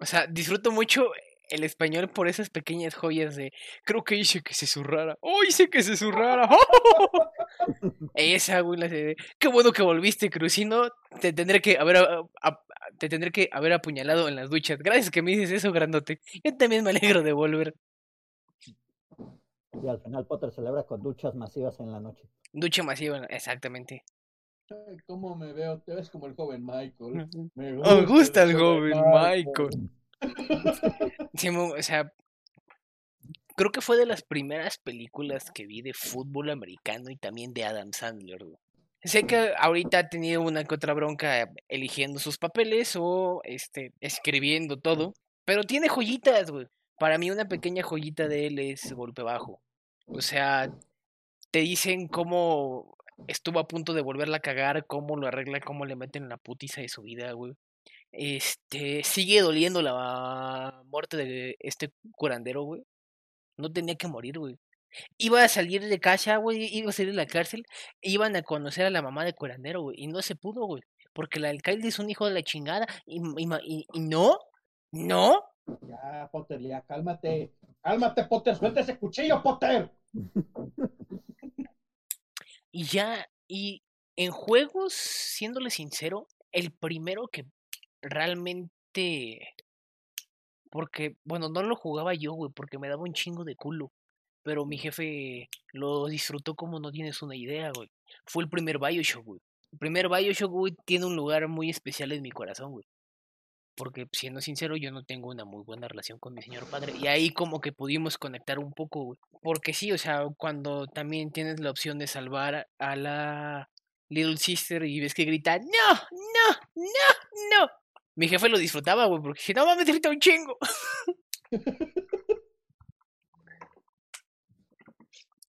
Speaker 1: O sea, disfruto mucho el español por esas pequeñas joyas de creo que hice que se zurrara. ¡Oh, hice que se zurrara! (laughs) Esa, güey, la de qué bueno que volviste, Cruz. Si no, te tendré que haber a- a- te tendré que haber apuñalado en las duchas. Gracias que me dices eso, grandote. Yo también me alegro de volver.
Speaker 3: Y al final Potter celebra con duchas masivas en la noche.
Speaker 1: Ducha masiva, exactamente.
Speaker 5: ¿Cómo me veo? Te ves como el joven Michael. Me
Speaker 1: Me gusta el
Speaker 5: el
Speaker 1: joven Michael. (laughs) Sí, o sea, creo que fue de las primeras películas que vi de fútbol americano y también de Adam Sandler. Sé que ahorita ha tenido una que otra bronca eligiendo sus papeles o este escribiendo todo, pero tiene joyitas, güey. Para mí una pequeña joyita de él es Golpe Bajo. O sea, te dicen cómo estuvo a punto de volverla a cagar, cómo lo arregla, cómo le meten la putiza de su vida, güey. Este, sigue doliendo la muerte de este curandero, güey. No tenía que morir, güey. Iba a salir de casa, güey, iba a salir de la cárcel, e iban a conocer a la mamá de curandero, güey, y no se pudo, güey, porque el alcalde es un hijo de la chingada, y, y ma- y- y no, no,
Speaker 5: Ya, Potter, ya, cálmate. Cálmate, Potter, suelta ese cuchillo, Potter. (laughs)
Speaker 1: y ya, y en juegos, siéndole sincero, el primero que realmente, porque, bueno, no lo jugaba yo, güey, porque me daba un chingo de culo. Pero mi jefe lo disfrutó como no tienes una idea, güey. Fue el primer Bioshock, güey. El primer Bioshock, güey, tiene un lugar muy especial en mi corazón, güey. Porque, siendo sincero, yo no tengo una muy buena relación con mi señor padre. Y ahí como que pudimos conectar un poco, güey. Porque sí, o sea, cuando también tienes la opción de salvar a la Little Sister y ves que grita, no, no, no, no. Mi jefe lo disfrutaba, güey, porque dije, no mames, grita un chingo. (laughs)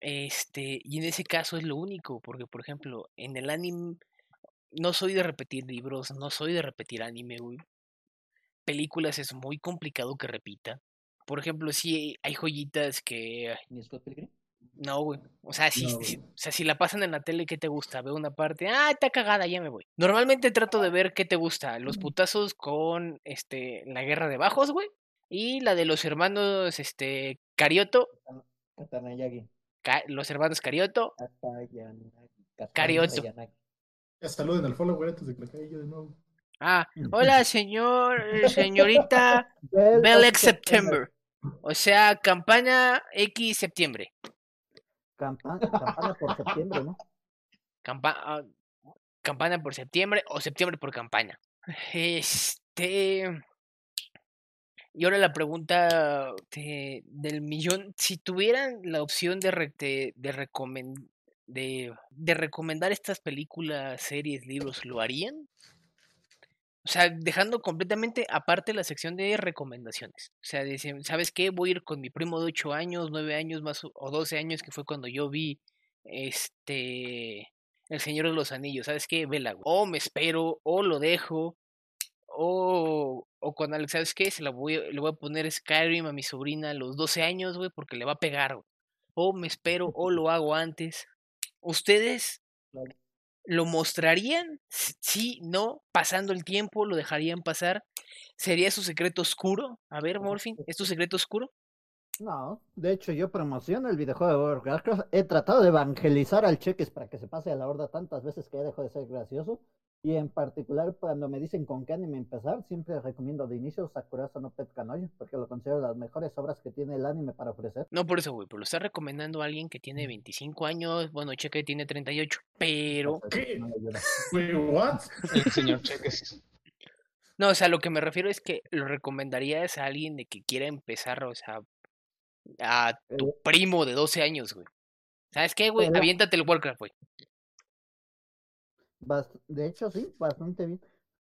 Speaker 1: Este, y en ese caso es lo único, porque por ejemplo, en el anime no soy de repetir libros, no soy de repetir anime, güey. Películas es muy complicado que repita. Por ejemplo, sí hay joyitas que
Speaker 5: ¿Ni Scott Pilgrim?
Speaker 1: no, güey. O sea, si,
Speaker 4: No,
Speaker 1: si-
Speaker 4: güey.
Speaker 1: o sea, si la pasan en la tele, ¿qué te gusta? Veo una parte, ah, está cagada, ya me voy. Normalmente trato de ver qué te gusta. Los putazos con este la guerra de bajos, güey. Y la de los hermanos, este, Carioto.
Speaker 5: Katanayagi.
Speaker 1: Los hermanos Carioto.
Speaker 5: Katayanagi.
Speaker 1: Carioto.
Speaker 5: Katayanagi.
Speaker 4: Ya saluden al follower antes de que le caiga yo de nuevo.
Speaker 1: Ah, (laughs) hola, señor, eh, señorita
Speaker 3: Bell
Speaker 1: Bell
Speaker 3: of
Speaker 1: X September. O sea, campaña X septiembre.
Speaker 3: Campa- campana por septiembre, ¿no?
Speaker 1: Campa ah, campana por septiembre o septiembre por campaña. Este. Y ahora la pregunta de- del millón. Si tuvieran la opción de, re- de, de, recomen- de, de recomendar estas películas, series, libros, ¿lo harían? O sea, dejando completamente aparte la sección de recomendaciones. O sea, dicen, ¿sabes qué? Voy a ir con mi primo de 8 años, 9 años más o- o 12 años, que fue cuando yo vi este El Señor de los Anillos. ¿Sabes qué? Vela. O me espero, o lo dejo, o, o con Alex, ¿sabes qué? Se la voy, le voy a poner Skyrim a mi sobrina a los 12 años, güey, porque le va a pegar. O me espero, o lo hago antes. ¿Ustedes. Lo mostrarían? Sí, no, pasando el tiempo, lo dejarían pasar. ¿Sería su secreto oscuro? A ver, Morphin, ¿es tu secreto oscuro?
Speaker 3: No, de hecho yo promociono el videojuego de Warcraft. He tratado de evangelizar al Cheques para que se pase a la horda tantas veces que ya dejó de ser gracioso. Y en particular cuando me dicen con qué anime empezar, siempre recomiendo de inicio Sakurazo no Pet Kanoyo, porque lo considero las mejores obras que tiene el anime para ofrecer.
Speaker 1: No por eso, güey, pero lo está recomendando a alguien que tiene 25 años, bueno, Cheque tiene 38, pero...
Speaker 4: ¿Qué? (laughs) Wait, what?
Speaker 2: El señor Cheques.
Speaker 1: No, o sea, lo que me refiero es que lo recomendarías a alguien de que quiera empezar, o sea, a tu
Speaker 3: Eh.
Speaker 1: primo de 12 años, güey. ¿Sabes qué, güey? Aviéntate el Warcraft, güey.
Speaker 3: Bast- de hecho, sí, bastante bien.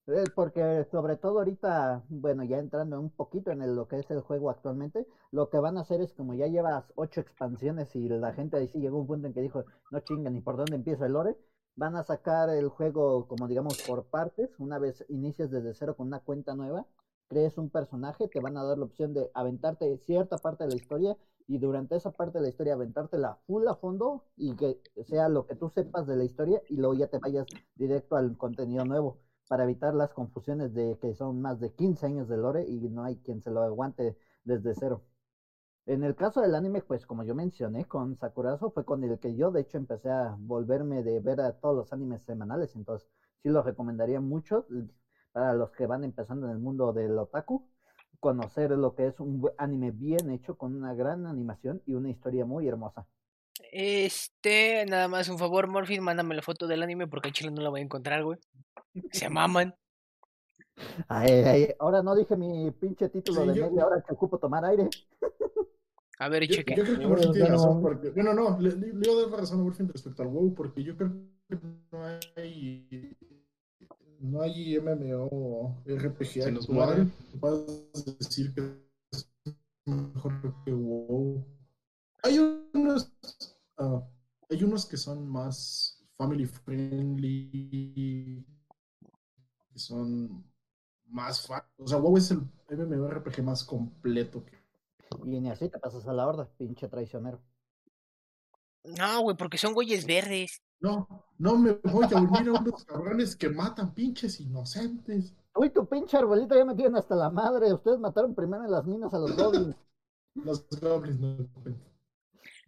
Speaker 3: Eh, Porque sobre todo ahorita, bueno, ya entrando un poquito en el- lo que es el juego actualmente, lo que van a hacer es como ya llevas ocho expansiones y la gente ahí sí llegó un punto en que dijo, no chingan, ¿y por dónde empieza el lore? Van a sacar el juego como digamos por partes, una vez inicias desde cero con una cuenta nueva, crees un personaje, te van a dar la opción de aventarte cierta parte de la historia y durante esa parte de la historia aventártela full a fondo y que sea lo que tú sepas de la historia y luego ya te vayas directo al contenido nuevo para evitar las confusiones de que son más de 15 años de lore y no hay quien se lo aguante desde cero. En el caso del anime, pues como yo mencioné con Sakurazo, fue con el que yo de hecho empecé a volverme de ver a todos los animes semanales, entonces sí lo recomendaría mucho para los que van empezando en el mundo del otaku, conocer lo que es un anime bien hecho con una gran animación y una historia muy hermosa.
Speaker 1: Este, nada más un favor, Morphin, mándame la foto del anime porque en Chile no la voy a encontrar, güey. Se maman. (laughs)
Speaker 3: Ay, ay, ahora no dije mi pinche título
Speaker 4: Sí,
Speaker 3: de
Speaker 4: yo-
Speaker 3: media hora que ocupo tomar aire.
Speaker 1: A ver,
Speaker 4: Yo,
Speaker 1: cheque.
Speaker 4: yo creo que Morphin tiene razón. Porque, bueno, no, le, le, le dar razón a Morphin respecto al WoW, porque yo creo que no hay. No hay MMO o RPG
Speaker 2: Se nos
Speaker 4: actual puedas decir que es mejor que WoW. Hay unos. ah, hay unos que son más family friendly. Que son más. fa- O sea, WoW es el MMORPG más completo que
Speaker 3: Y ni así te pasas a la horda, pinche traicionero.
Speaker 1: No, güey, porque son güeyes verdes.
Speaker 4: No, no me voy a unir a unos cabrones que matan pinches inocentes.
Speaker 3: Uy, tu pinche arbolito ya me tienen hasta la madre. Ustedes mataron primero en las minas a los goblins.
Speaker 4: Los goblins no.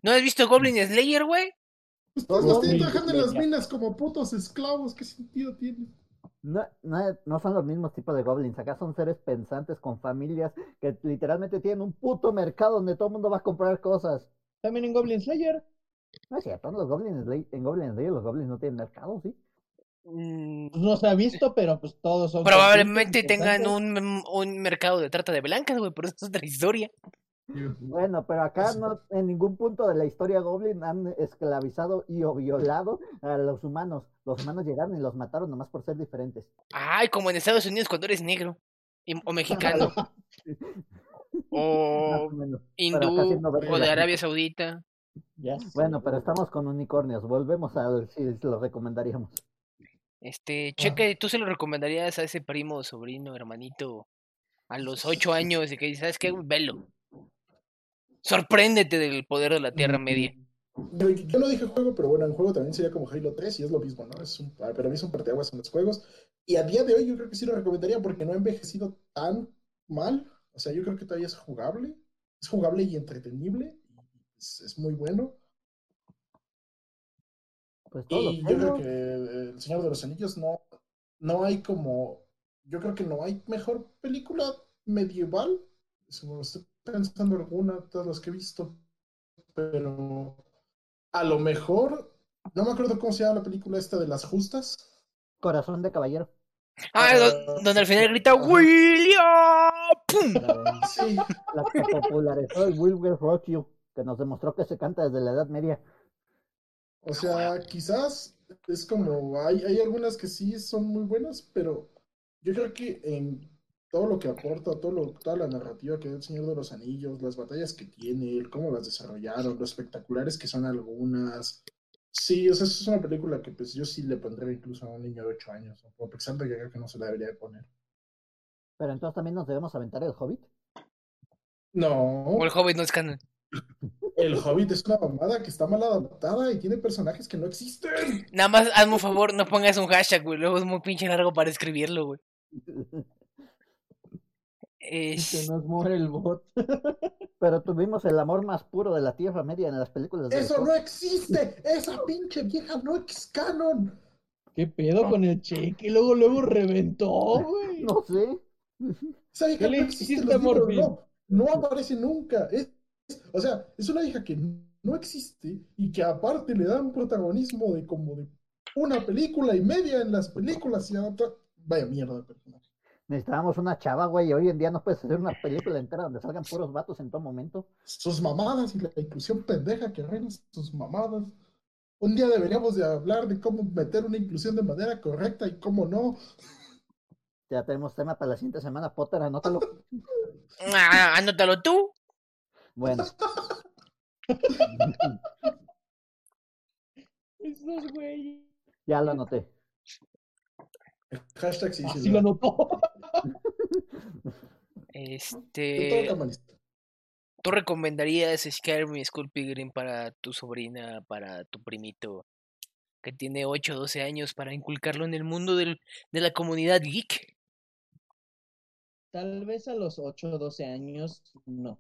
Speaker 1: ¿No has visto Goblin Slayer, güey?
Speaker 4: Ustedes
Speaker 3: No,
Speaker 4: están
Speaker 5: no,
Speaker 4: trabajando en las minas como putos esclavos. ¿Qué sentido tiene?
Speaker 3: No, no, no son los mismos tipos de goblins. Acá son seres pensantes con familias que literalmente tienen un puto mercado donde todo el mundo va a comprar cosas.
Speaker 5: También en Goblin Slayer.
Speaker 3: No es cierto, los goblins Slay- en Goblin Slayer los goblins no tienen mercado, ¿sí?
Speaker 1: Mm,
Speaker 5: Pues no se ha visto, pero pues todos son.
Speaker 1: Probablemente tengan un, un mercado de trata de blancas, güey, pero eso es otra historia.
Speaker 3: Bueno, pero acá no, en ningún punto de la historia Goblin han esclavizado y o violado a los humanos. Los humanos llegaron y los mataron nomás por ser diferentes.
Speaker 1: Ay, como en Estados Unidos cuando eres negro. y- o mexicano. (laughs) o
Speaker 3: Más o menos.
Speaker 1: hindú. O de Arabia Saudita.
Speaker 5: Ya sé.
Speaker 3: Bueno, pero estamos con unicornios. Volvemos a ver si lo recomendaríamos.
Speaker 1: Este, cheque, ¿tú se lo recomendarías a ese primo, sobrino, hermanito, a los ocho (laughs) años y que dices, ¿sabes qué? Velo. Sorpréndete del poder de la Tierra Media.
Speaker 4: Yo, yo no dije juego, pero bueno, en juego también sería como Halo 3 y es lo mismo, ¿no? Es un, ah, pero a mí son parteaguas en los juegos. Y a día de hoy yo creo que sí lo recomendaría porque no ha envejecido tan mal. O sea, yo creo que todavía es jugable. Es jugable y entretenible. Es, es muy bueno.
Speaker 3: Pues todos los
Speaker 4: Y yo creo que El Señor de los Anillos no, no hay como. Yo creo que no hay mejor película medieval. Si me estoy pensando en alguna, todas las que he visto. Pero a lo mejor. No me acuerdo cómo se llama la película esta de las justas.
Speaker 3: Corazón de caballero.
Speaker 1: Ah, do- donde al final grita. William. ¡Pum!
Speaker 3: La,
Speaker 4: Sí,
Speaker 3: la que popularizó el Will Will Rock You, que nos demostró que se canta desde la Edad Media.
Speaker 4: o sea, quizás es como. Hay, hay algunas que sí son muy buenas, pero yo creo que en todo lo que aporta, todo lo, toda la narrativa que da el Señor de los Anillos, las batallas que tiene, el cómo las desarrollaron, lo espectaculares que son algunas. Sí, o sea, es una película que pues yo sí le pondría incluso a un niño de 8 años, a pesar de que creo que no se la debería de poner.
Speaker 3: Pero entonces también nos debemos aventar el Hobbit.
Speaker 4: No,
Speaker 1: O el Hobbit no es canon.
Speaker 4: El Hobbit es una mamada que está mal adaptada y tiene personajes que no existen.
Speaker 1: Nada más hazme un favor, no pongas un hashtag, güey. Luego es muy pinche largo para escribirlo, güey.
Speaker 5: Que
Speaker 1: Es...
Speaker 5: nos muere el bot. (laughs)
Speaker 3: Pero tuvimos el amor más puro de la Tierra Media en las películas de
Speaker 4: Eso no existe, esa pinche vieja no es canon.
Speaker 5: ¿Qué pedo con el cheque? Luego, luego reventó, güey. (laughs)
Speaker 3: No sé.
Speaker 4: Vieja
Speaker 5: ¿Qué le
Speaker 4: no existe en
Speaker 5: hiciste, Morfin?
Speaker 4: no, no aparece nunca. Es, es- o sea, es una hija que no existe y que aparte le dan protagonismo de como de una película y media en las películas y adapta. Vaya mierda de personaje.
Speaker 3: Necesitábamos una chava, güey. y Hoy en día no puedes hacer una película entera donde salgan puros vatos en todo momento.
Speaker 4: Sus mamadas y la inclusión pendeja que reina sus mamadas. Un día deberíamos de hablar de cómo meter una inclusión de manera correcta y cómo no.
Speaker 3: Ya tenemos tema para la siguiente semana, Potter, anótalo.
Speaker 1: Ah, anótalo tú.
Speaker 3: Bueno, (laughs)
Speaker 5: Esos güey.
Speaker 3: ya lo anoté.
Speaker 4: Hashtag sí, sí,
Speaker 5: Así lo notó. (laughs)
Speaker 4: Yo
Speaker 1: Este... ¿Tú recomendarías Skyrim y Skull Pilgrim para tu sobrina, para tu primito que tiene 8 o 12 años para inculcarlo en el mundo del, de la comunidad geek?
Speaker 5: Tal vez a los 8 o 12 años, no.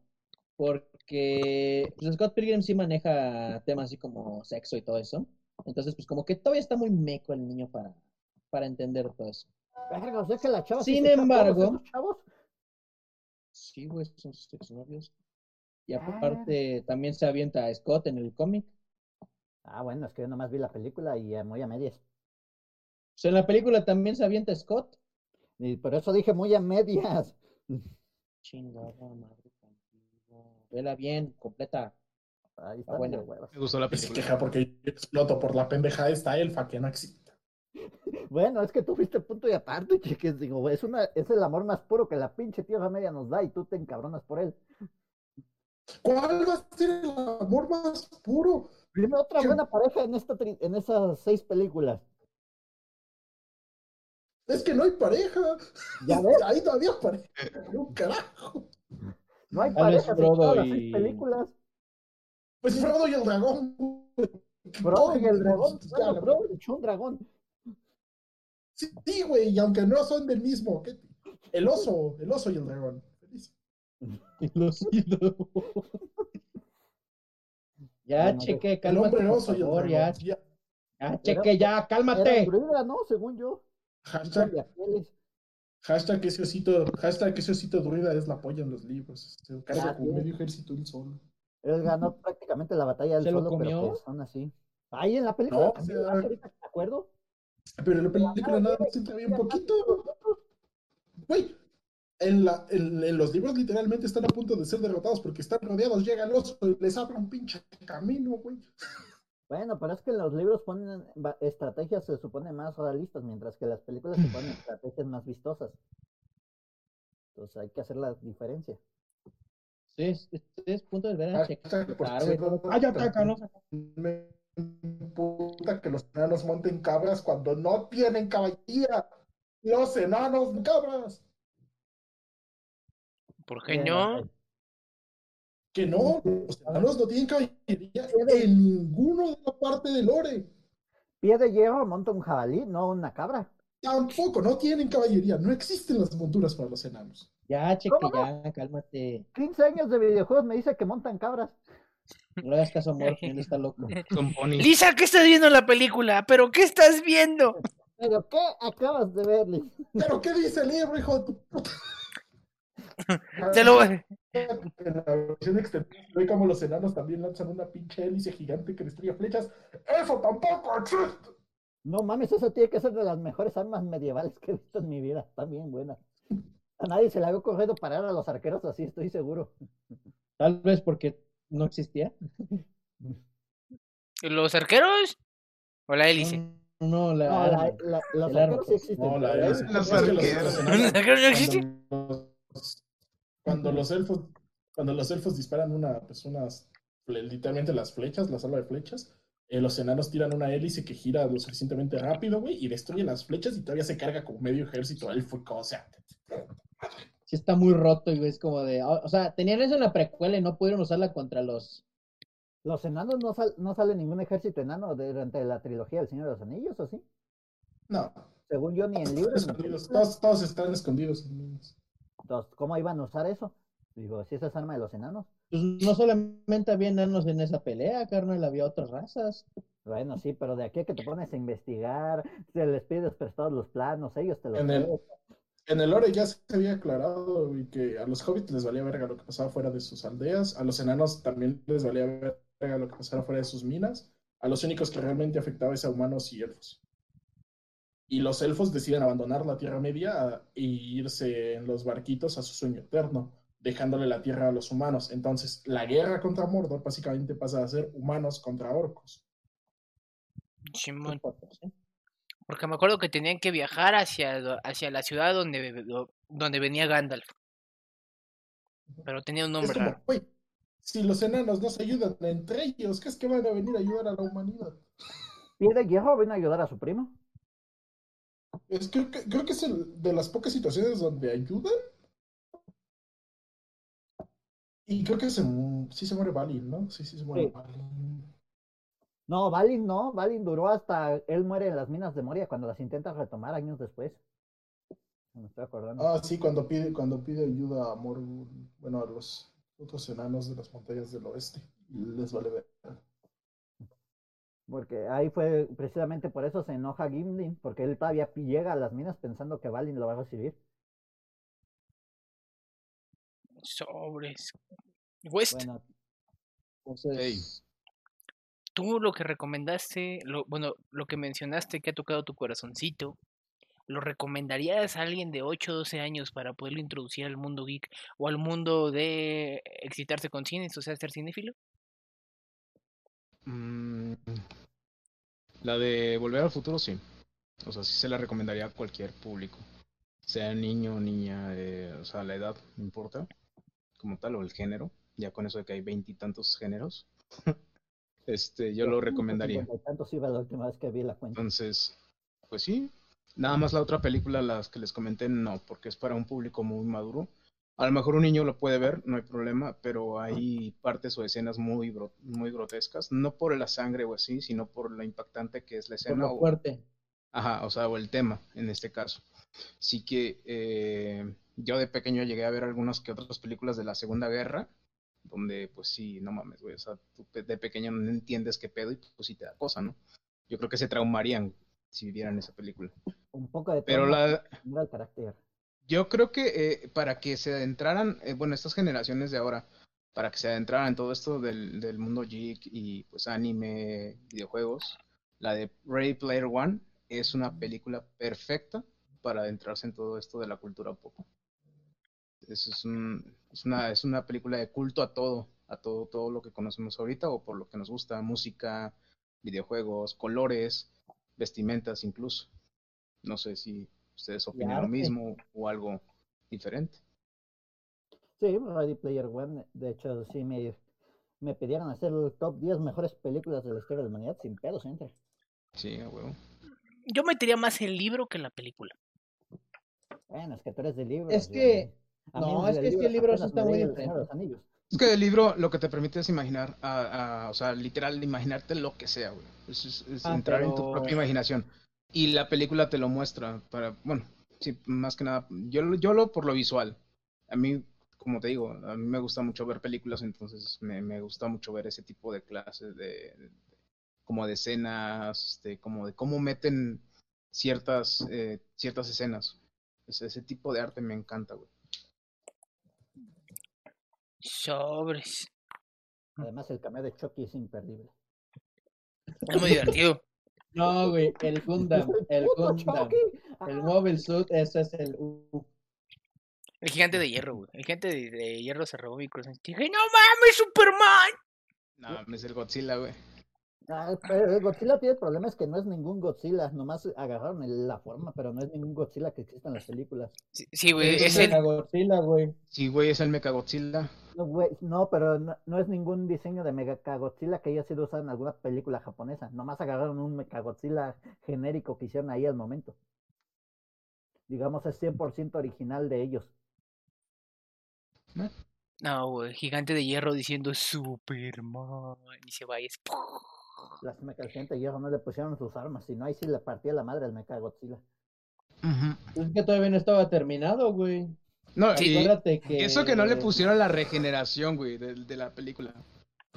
Speaker 5: Porque pues, Scott Pilgrim sí maneja temas así como sexo y todo eso. Entonces, pues como que todavía está muy meco el niño para, para entender todo eso.
Speaker 3: Verga, o sea que la chava
Speaker 5: Sin embargo-
Speaker 3: chavos.
Speaker 5: Sí, güey, son sus exnovios. Y
Speaker 3: Ah.
Speaker 5: aparte, también se avienta a Scott en el cómic.
Speaker 3: Ah, bueno, es que yo nomás vi la película y eh, muy a medias.
Speaker 5: Pues en la película también se avienta Scott.
Speaker 3: Y por eso dije muy a medias.
Speaker 5: Chingada madre. Vela bien, completa.
Speaker 3: Ahí
Speaker 5: Ah,
Speaker 3: está,
Speaker 5: bueno.
Speaker 2: Me gustó la
Speaker 4: Que se
Speaker 2: película.
Speaker 4: queja porque yo exploto por la pendeja esta elfa que no existe. (laughs)
Speaker 3: Bueno, es que tú fuiste punto y aparte, chiques. Digo, es, una, es el amor más puro que la pinche tierra media nos da y tú te encabronas por él.
Speaker 4: ¿Cuál va a ser el amor más puro?
Speaker 3: Dime otra
Speaker 4: ¿Qué?
Speaker 3: buena pareja en, esta, tri- en esas seis películas.
Speaker 4: Es que no hay pareja.
Speaker 3: Ya ves, (laughs)
Speaker 4: Ahí todavía pareja. Un carajo.
Speaker 3: No hay parejas en todas las
Speaker 5: y-
Speaker 3: seis películas.
Speaker 4: Pues Frodo y el dragón.
Speaker 3: Frodo y el dragón. Bueno, Frodo echó un dragón.
Speaker 4: Sí, güey, y aunque no son del mismo. ¿qué? El oso, el oso y el dragón. (laughs)
Speaker 5: Siento. Ya,
Speaker 3: Bueno,
Speaker 5: cheque,
Speaker 4: El
Speaker 5: cálmate,
Speaker 4: hombre
Speaker 5: por
Speaker 4: oso y el dragón.
Speaker 5: ya.
Speaker 4: Ya.
Speaker 5: Ya, cheque, ya, cálmate.
Speaker 3: ¿no? Según yo.
Speaker 4: Hashtag. Hashtag ese osito, hashtag ese osito druida es la polla en los libros. Se carga
Speaker 3: Ah,
Speaker 4: con
Speaker 3: sí.
Speaker 4: medio ejército él solo.
Speaker 3: Él ganó (laughs) prácticamente la batalla del
Speaker 5: ¿Se lo
Speaker 3: solo, pero
Speaker 5: comió?
Speaker 3: pues así. Ahí en la película
Speaker 4: No,
Speaker 3: también,
Speaker 4: o sea-
Speaker 3: ahorita que me acuerdo.
Speaker 4: Pero en la película nada más entra bien poquito. Güey, en, la, en, en los libros literalmente están a punto de ser derrotados porque están rodeados, llega el oso y les abre un pinche camino, güey. (laughs)
Speaker 3: Bueno, pero es que los libros ponen estrategias se supone más realistas, mientras que las películas se ponen (laughs) estrategias más vistosas. Entonces hay que hacer la diferencia.
Speaker 5: Sí, es, es, es punto de ver a checar,
Speaker 4: cierto,
Speaker 5: todo. Cállate, Carlos.
Speaker 4: Me puta que los enanos monten cabras cuando no tienen caballería. Los enanos cabras.
Speaker 1: ¿Por qué no?
Speaker 4: Que no, los enanos no tienen caballería en ninguna parte del lore.
Speaker 3: Pie de hierro monta un jabalí, no una cabra.
Speaker 4: Tampoco, no tienen caballería. No existen las monturas para los enanos.
Speaker 5: Ya, cheque, ya, cálmate.
Speaker 3: 15 años de videojuegos me dice que montan cabras.
Speaker 5: No le caso él está loco. (laughs)
Speaker 1: Lisa, ¿qué estás viendo en la película? ¿Pero qué estás viendo?
Speaker 3: ¿Pero qué acabas de ver, Liz?
Speaker 4: ¿Pero qué dice el libro, hijo de tu puta? (laughs)
Speaker 1: Te lo (laughs)
Speaker 4: En la versión extendida se ve como los enanos también lanzan una pinche hélice gigante que destruye flechas. ¡Eso tampoco existe!
Speaker 3: No mames, eso tiene que ser de las mejores armas medievales que he visto en mi vida. Está bien buena. A nadie se le había ocurrido parar a los arqueros así, estoy seguro.
Speaker 5: Tal vez porque no existía.
Speaker 1: ¿Los arqueros? ¿O la hélice?
Speaker 5: No, no, la,
Speaker 3: No, la-
Speaker 5: arma.
Speaker 3: la- los arqueros sí existen.
Speaker 4: No, la hélice.
Speaker 2: Los arqueros.
Speaker 4: los enanos-
Speaker 1: ¿Los arqueros no existen?
Speaker 4: los, cuando los elfos cuando los elfos disparan una pues unas literalmente las flechas la sala de flechas eh, los enanos tiran una hélice que gira lo suficientemente rápido güey y destruye las flechas y todavía se carga como medio ejército élfico o sea
Speaker 5: Sí está muy roto y es como de... O sea, tenían eso en la precuela y no pudieron usarla contra los...
Speaker 3: Los enanos no, sal- no sale ningún ejército enano durante la trilogía del Señor de los Anillos, ¿o sí?
Speaker 4: no
Speaker 3: Según yo, ni en libros.
Speaker 4: todos, todos están escondidos
Speaker 3: Entonces, ¿cómo iban a usar eso? Digo, si esa es arma de los enanos.
Speaker 5: Pues no solamente había enanos en esa pelea, carnal, había otras razas.
Speaker 3: Bueno, sí, pero de aquí a que te pones a investigar, se les pides prestados los planos, ellos te los
Speaker 4: En el- en el lore ya se había aclarado que a los hobbits les valía verga lo que pasaba fuera de sus aldeas a los enanos también les valía verga lo que pasara fuera de sus minas a los únicos que realmente afectaba es a humanos y elfos y los elfos deciden abandonar la Tierra Media e irse en los barquitos a su sueño eterno, dejándole la Tierra a los humanos. Entonces, la guerra contra Mordor básicamente pasa a ser humanos contra orcos.
Speaker 1: Simón. Porque me acuerdo que tenían que viajar hacia, hacia la ciudad donde, donde venía Gandalf. Pero tenía un nombre
Speaker 4: como,
Speaker 1: raro.
Speaker 4: güey, si los enanos no se ayudan entre ellos, ¿qué es que van a venir a ayudar a la humanidad?
Speaker 3: Pie de hierro vino a ayudar a su primo.
Speaker 4: Es que, que- creo que es el- de las pocas situaciones donde ayudan. Y creo que se, sí se muere Balin, ¿no? Sí, sí se muere
Speaker 3: Sí.
Speaker 4: Balin.
Speaker 3: No, Balin no, Balin duró hasta él muere en las minas de Moria cuando las intenta retomar años después. Me estoy acordando.
Speaker 4: Ah, sí, cuando pide, cuando pide ayuda a Morgul, bueno, a los otros enanos de las montañas del oeste. Les vale ver.
Speaker 3: Porque ahí fue precisamente por eso se enoja Gimli, porque él todavía llega a las minas pensando que Balin lo va a recibir.
Speaker 1: Sobres. West,
Speaker 3: Bueno,
Speaker 5: Entonces,
Speaker 1: tú lo que recomendaste, lo, bueno, lo que mencionaste que ha tocado tu corazoncito, ¿lo recomendarías a alguien de 8 o 12 años para poderlo introducir al mundo geek o al mundo de excitarse con cines, o sea, ser cinéfilo?
Speaker 2: Mm, la de Volver al Futuro, sí. O sea, sí se la recomendaría a cualquier público. Sea niño o niña, eh, o sea, la edad, no importa. Como tal, o el género. Ya con eso de que hay veintitantos géneros. (laughs) este, yo lo recomendaría.
Speaker 3: tantos iba la última vez que vi la cuenta.
Speaker 2: Entonces, pues sí. Nada más la otra película, las que les comenté, no, porque es para un público muy maduro. A lo mejor un niño lo puede ver, no hay problema, pero hay partes o escenas muy, muy grotescas, no por la sangre o así, sino por lo impactante que es la
Speaker 5: por
Speaker 2: escena
Speaker 5: lo
Speaker 2: o,
Speaker 5: fuerte.
Speaker 2: ajá, o sea, o el tema en este caso. Sí que eh, yo de pequeño llegué a ver algunas que otras películas de la Segunda Guerra, donde pues sí, no mames, güey, o sea, tú de pequeño no entiendes qué pedo y pues sí te da cosa, ¿no? Yo creo que se traumarían si vieran esa película.
Speaker 3: Un poco de
Speaker 2: Pero la,
Speaker 3: el carácter.
Speaker 2: Yo creo que eh, para que se adentraran, eh, bueno, estas generaciones de ahora, para que se adentraran en todo esto del, mundo geek y pues anime, videojuegos, la de Ready Player One es una película perfecta para adentrarse en todo esto de la cultura pop. Es, es, un- es es una película de culto a todo, a todo, todo lo que conocemos ahorita o por lo que nos gusta, música, videojuegos, colores, vestimentas incluso. No sé si ustedes opinan lo mismo o algo diferente.
Speaker 3: Sí, Ready Player One, de hecho, sí me, me pidieron hacer el top 10 mejores películas de la historia de la humanidad, sin pedos entra.
Speaker 2: Sí, a huevo.
Speaker 1: Yo metería más el libro que la película.
Speaker 3: Bueno, es que tú eres de libros.
Speaker 5: Es que-
Speaker 3: a
Speaker 5: no, es que- es que el libro está muy diferente.
Speaker 3: los Anillos.
Speaker 2: Es que el libro lo que te permite es imaginar, o sea, literal, imaginarte lo que sea, güey. Es, es- es
Speaker 5: Ah,
Speaker 2: entrar en tu propia imaginación. Y la película te lo muestra para, bueno, sí, más que nada, yo, lo- yo lo por lo visual. A mí, como te digo, a mí me gusta mucho ver películas, entonces me, me gusta mucho ver ese tipo de clases de, de- como de escenas, este, como de cómo meten ciertas, eh, ciertas escenas. Ese, ese tipo de arte me encanta, güey.
Speaker 1: Sobres.
Speaker 3: Además, el cameo de Chucky es imperdible.
Speaker 1: Es muy divertido.
Speaker 5: No, güey, el Gundam, (laughs) el
Speaker 3: ¡Puto
Speaker 5: Gundam. El Mobile Suit, ese es el U.
Speaker 1: El gigante de hierro, güey. El gigante de, de hierro se robó mi corazón. Dije, no mames, Superman.
Speaker 2: No, es el Godzilla, güey.
Speaker 3: ah, pero el Godzilla tiene el problema es que no es ningún Godzilla, nomás agarraron el- la forma, pero no es ningún Godzilla que existe en las películas.
Speaker 1: Sí, sí, güey.
Speaker 5: Es
Speaker 1: Es
Speaker 5: el
Speaker 1: el,
Speaker 5: Godzilla, güey.
Speaker 2: Sí, güey, es el Mechagodzilla.
Speaker 3: No, güey, no, pero no, no es ningún diseño de Mechagodzilla que haya sido usado en alguna película japonesa. Nomás agarraron un Mechagodzilla genérico que hicieron ahí al momento. Digamos, es 100% original de ellos.
Speaker 1: No, güey. Gigante de hierro diciendo Superman. Y se va y es.
Speaker 3: Lástima que al gente de hierro no le pusieron sus armas, si no, ahí sí le partía la madre al Mechagodzilla.
Speaker 5: Pues Es que todavía no estaba terminado, güey.
Speaker 2: No,
Speaker 1: Sí,
Speaker 5: Acuérdate que...
Speaker 2: eso que no le pusieron la regeneración, güey, de, de la película.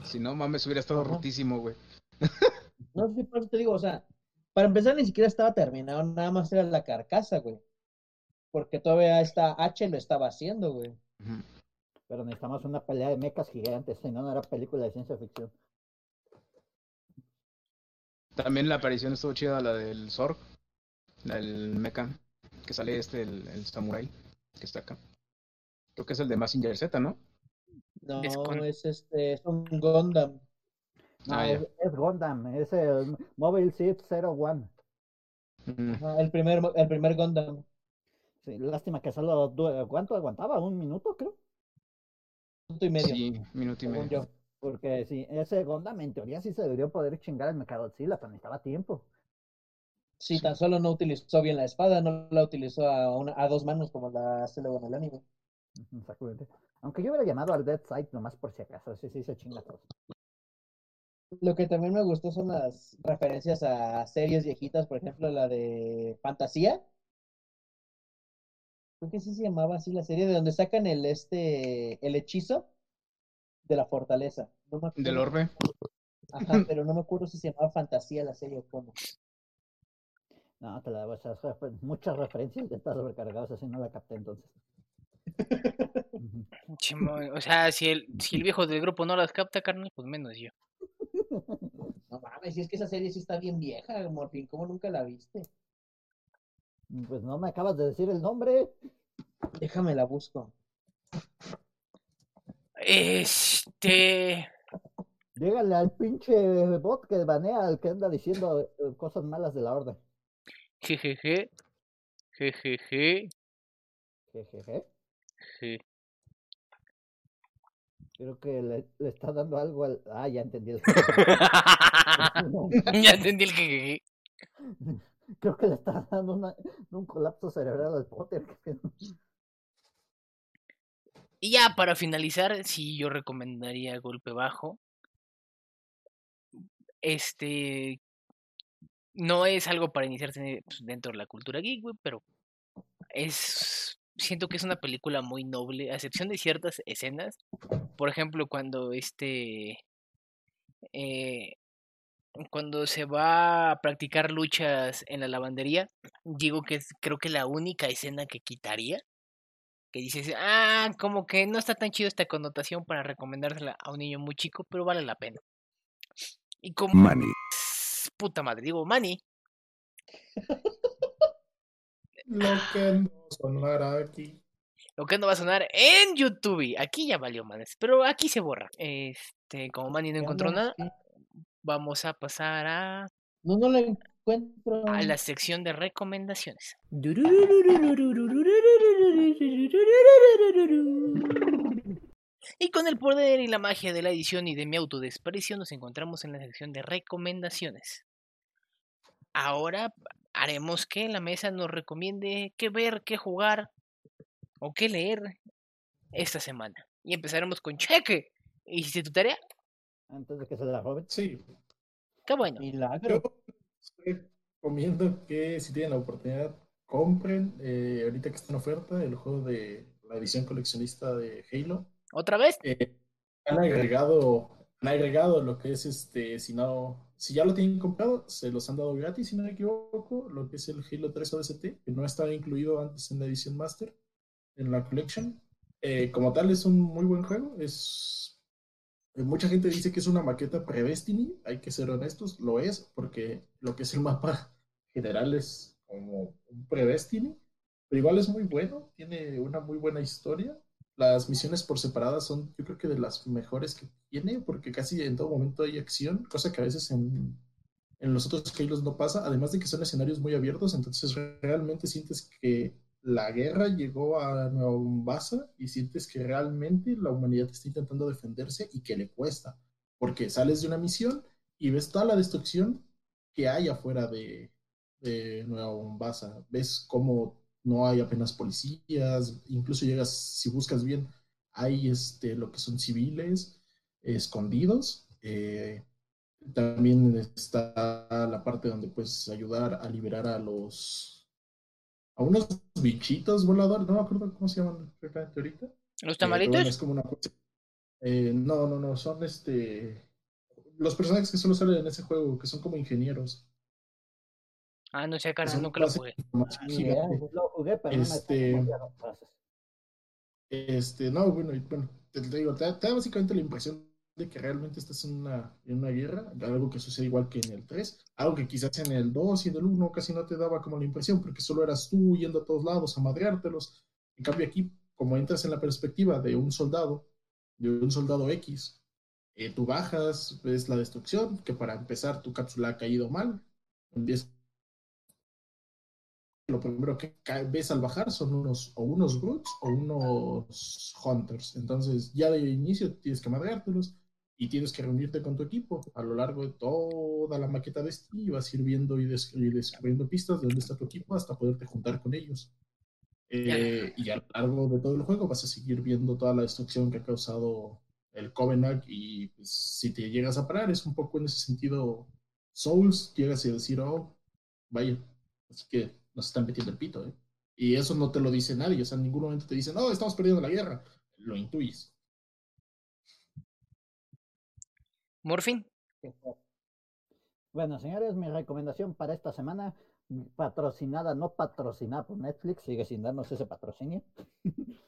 Speaker 2: Si no, mames, hubiera estado
Speaker 5: Ajá.
Speaker 2: rotísimo, güey. (laughs)
Speaker 5: No sé, por eso te digo, o sea, para empezar ni siquiera estaba terminado, nada más era la carcasa, güey. Porque todavía esta H lo estaba haciendo, güey.
Speaker 3: Pero necesitamos una pelea de mechas gigantes, si no, no era película de ciencia ficción.
Speaker 2: También la aparición estuvo chida, la del Zorg, la del mecha, que sale este, el, el samurai, que está acá. Creo que es el de Massinger Z, ¿no?
Speaker 5: No, es este, es un Gundam.
Speaker 3: No,
Speaker 2: Ah, ya.
Speaker 3: es, es Gundam, es el Mobile Suit 01.
Speaker 2: Ujú.
Speaker 5: Ajá, el primer, el primer Gundam.
Speaker 3: Sí, lástima que solo, ¿cuánto aguantaba? ¿Un minuto, creo?
Speaker 5: Punto y medio,
Speaker 2: Sí, minuto y medio.
Speaker 5: yo.
Speaker 3: Porque sí, ese Gundam en teoría sí se debería poder chingar el Mechagodzilla, pero necesitaba tiempo.
Speaker 5: Sí, tan solo no utilizó bien la espada, no la utilizó a, una, a dos manos como la hace luego en el anime.
Speaker 3: Exactamente. Aunque yo hubiera llamado al Dead Side nomás por si acaso, sí, sí se chinga todo.
Speaker 5: Lo que también me gustó son las referencias a series viejitas, por ejemplo, la de Fantasía. Creo que sí se llamaba así la serie, de donde sacan el este el hechizo de la fortaleza. No me acuerdo
Speaker 2: Del orbe.
Speaker 5: Ajá, pero no me acuerdo si se llamaba Fantasía la serie o cómo.
Speaker 3: No, te la debo esas refer- muchas referencias de estas sobrecargadas, así no la capté entonces. (laughs)
Speaker 1: Chimón. O sea, si el, si el viejo del grupo no las capta, carnal, pues menos yo. (laughs)
Speaker 5: No mames, si es que esa serie sí está bien vieja, Morfín, ¿cómo nunca la viste?
Speaker 3: Pues no me acabas de decir el nombre.
Speaker 5: Déjame la busco.
Speaker 1: Este.
Speaker 3: Dígale al pinche bot que banea al que anda diciendo eh, cosas malas de la orden.
Speaker 1: Jejeje. Jejeje.
Speaker 3: Jejeje.
Speaker 1: je.
Speaker 3: Creo que le, le está dando algo al. Ah, ya entendí. el- (laughs)
Speaker 1: ya entendí el jejeje. (laughs)
Speaker 3: Creo que le está dando una- un colapso cerebral al Potter.
Speaker 1: Y ya para finalizar, sí yo recomendaría Golpe Bajo. Este no es algo para iniciarse pues, dentro de la cultura geek, pero es siento que es una película muy noble, a excepción de ciertas escenas. Por ejemplo, cuando este eh, cuando se va a practicar luchas en la lavandería, digo que es creo que la única escena que quitaría que dices, ah, como que no está tan chido esta connotación para recomendársela a un niño muy chico, pero vale la pena. Y como
Speaker 6: Money.
Speaker 1: Puta madre, digo, Manny, (laughs)
Speaker 4: Lo que no sonará aquí.
Speaker 1: Lo que no va a sonar en YouTube. Aquí ya valió, manes. Pero aquí se borra. Este, como Manny no encontró nada, vamos a pasar a,
Speaker 5: No, no lo encuentro.
Speaker 1: a la sección de recomendaciones. Y con el poder y la magia de la edición y de mi autodesprecio nos encontramos en la sección de recomendaciones. Ahora haremos que la mesa nos recomiende qué ver, qué jugar o qué leer esta semana. Y empezaremos con Cheque. ¿Hiciste tu tarea?
Speaker 3: Antes de que se la roben.
Speaker 4: Sí,
Speaker 1: Qué bueno.
Speaker 5: Milagro.
Speaker 4: yo recomiendo que si tienen la oportunidad, compren eh, ahorita que está en oferta el juego de la edición coleccionista de Halo.
Speaker 1: ¿Otra vez?
Speaker 4: Eh, han agregado, han agregado lo que es este, si no, si ya lo tienen comprado, se los han dado gratis, si no me equivoco, lo que es el Halo 3 ODST, que no estaba incluido antes en la edición Master, en la Collection. Eh, como tal, es un muy buen juego. Es eh, mucha gente dice que es una maqueta pre-Destiny, hay que ser honestos, lo es, porque lo que es el mapa (laughs) general es como un pre-Destiny, pero igual es muy bueno, tiene una muy buena historia. Las misiones por separadas son, yo creo que de las mejores que tiene, porque casi en todo momento hay acción, cosa que a veces en, en los otros Halos no pasa, además de que son escenarios muy abiertos, entonces realmente sientes que la guerra llegó a Nueva Mombasa y sientes que realmente la humanidad está intentando defenderse y que le cuesta, porque sales de una misión y ves toda la destrucción que hay afuera de, de Nueva Mombasa, ves cómo no hay apenas policías, incluso llegas, si buscas bien, hay este, lo que son civiles eh, escondidos. eh, también está la parte donde puedes ayudar a liberar a los a unos bichitos voladores, no me acuerdo cómo se llaman ahorita.
Speaker 1: ¿Los
Speaker 4: Eh, bueno,
Speaker 1: tamalitos?
Speaker 4: es como una eh, no, no, no, son este los personajes que solo salen en ese juego, que son como ingenieros.
Speaker 1: Ah, no sé, cara,
Speaker 4: son
Speaker 1: nunca lo jugué.
Speaker 3: idea. Lo jugué, pero no
Speaker 4: Este-
Speaker 3: me frases.
Speaker 4: Este, no, bueno, y bueno, te, te digo, te, da- te da básicamente la impresión de que realmente estás en una, en una guerra, algo que sucede igual que en el 3, algo que quizás en el 2 y en el 1 casi no te daba como la impresión, porque solo eras tú yendo a todos lados a madreártelos. En cambio aquí, como entras en la perspectiva de un soldado, de un soldado X, eh, tú bajas, ves la destrucción, que para empezar tu cápsula ha caído mal, empiezas lo primero que ves al bajar son unos o unos brutes o unos hunters. Entonces, ya de inicio tienes que madreártelos y tienes que reunirte con tu equipo a lo largo de toda la maqueta de Steam y vas a ir viendo y descubriendo pistas de dónde está tu equipo hasta poderte juntar con ellos. Eh, y a lo largo de todo el juego vas a seguir viendo toda la destrucción que ha causado el Covenant y pues, si te llegas a parar es un poco en ese sentido Souls, llegas a decir, oh, vaya, así que nos están metiendo el pito, ¿eh? Y eso no te lo dice nadie, o sea, en ningún momento te dicen, no, estamos perdiendo la guerra, lo intuyes.
Speaker 1: Morfin.
Speaker 3: Bueno, señores, mi recomendación para esta semana, patrocinada, no patrocinada por Netflix, sigue sin darnos ese patrocinio, (laughs)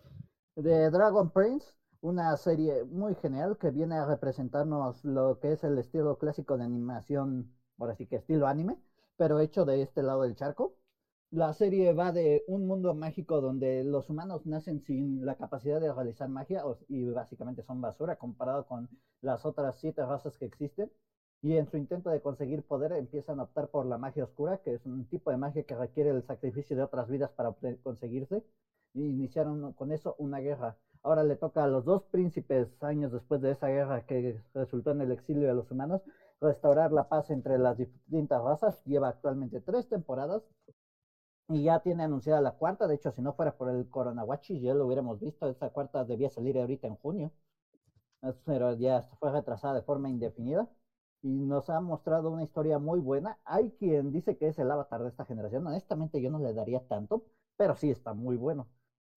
Speaker 3: de Dragon Prince, una serie muy genial que viene a representarnos lo que es el estilo clásico de animación, ahora sí que estilo anime, pero hecho de este lado del charco. La serie va de un mundo mágico donde los humanos nacen sin la capacidad de realizar magia y básicamente son basura comparado con las otras siete razas que existen y en su intento de conseguir poder empiezan a optar por la magia oscura, que es un tipo de magia que requiere el sacrificio de otras vidas para conseguirse, y iniciaron con eso una guerra. Ahora le toca a los dos príncipes, años después de esa guerra que resultó en el exilio de los humanos, restaurar la paz entre las distintas razas. Lleva actualmente tres temporadas y ya tiene anunciada la cuarta. De hecho, si no fuera por el Coronawachi, ya lo hubiéramos visto. Esa cuarta debía salir ahorita en junio, pero ya fue retrasada de forma indefinida y nos ha mostrado una historia muy buena. Hay quien dice que es el avatar de esta generación. Honestamente, yo no le daría tanto, pero sí está muy bueno.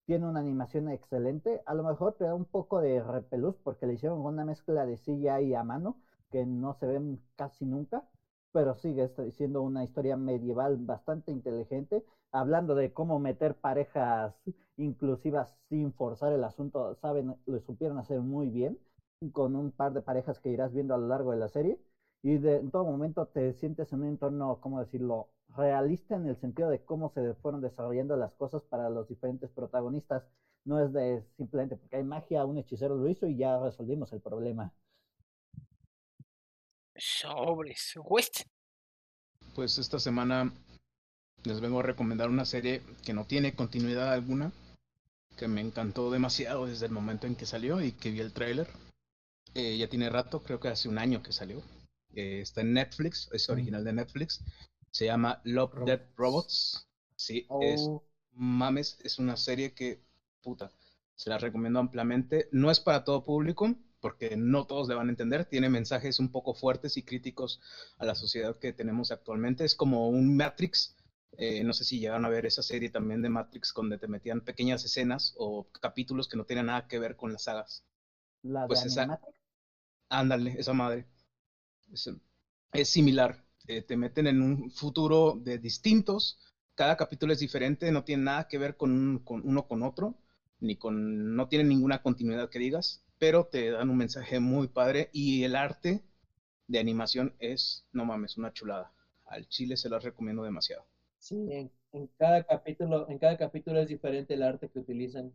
Speaker 3: Tiene una animación excelente. A lo mejor te da un poco de repelús porque le hicieron una mezcla de CGI a mano que no se ven casi nunca, pero sigue siendo una historia medieval bastante inteligente, hablando de cómo meter parejas inclusivas sin forzar el asunto. Saben, lo supieron hacer muy bien con un par de parejas que irás viendo a lo largo de la serie y de, en todo momento te sientes en un entorno, ¿cómo decirlo?, realista en el sentido de cómo se fueron desarrollando las cosas para los diferentes protagonistas. No es de simplemente porque hay magia, un hechicero lo hizo y ya resolvimos el problema.
Speaker 1: Sobres. West.
Speaker 2: Pues esta semana les vengo a recomendar una serie que no tiene continuidad alguna, que me encantó demasiado desde el momento en que salió y que vi el tráiler. Eh, ya tiene rato, creo que hace un año que salió. Eh, está en Netflix, es original de Netflix. Se llama Love, Dead Robots. Sí, es
Speaker 3: Oh,
Speaker 2: mames, es una serie que, puta, se la recomiendo ampliamente. No es para todo público, porque no todos le van a entender. Tiene mensajes un poco fuertes y críticos a la sociedad que tenemos actualmente. Es como un Matrix. Eh, no sé si llegaron a ver esa serie también de Matrix, donde te metían pequeñas escenas o capítulos que no tenían nada que ver con las sagas.
Speaker 3: la
Speaker 2: pues
Speaker 3: de
Speaker 2: esa-. Ándale, esa madre. Es, es similar. Eh, te meten en un futuro de distintos. Cada capítulo es diferente, no tiene nada que ver con, un- con uno con otro, ni con, no tiene ninguna continuidad que digas, pero te dan un mensaje muy padre y el arte de animación es, no mames, una chulada. Al chile se las recomiendo demasiado.
Speaker 5: Sí, en, en cada capítulo, en cada capítulo es diferente el arte que utilizan.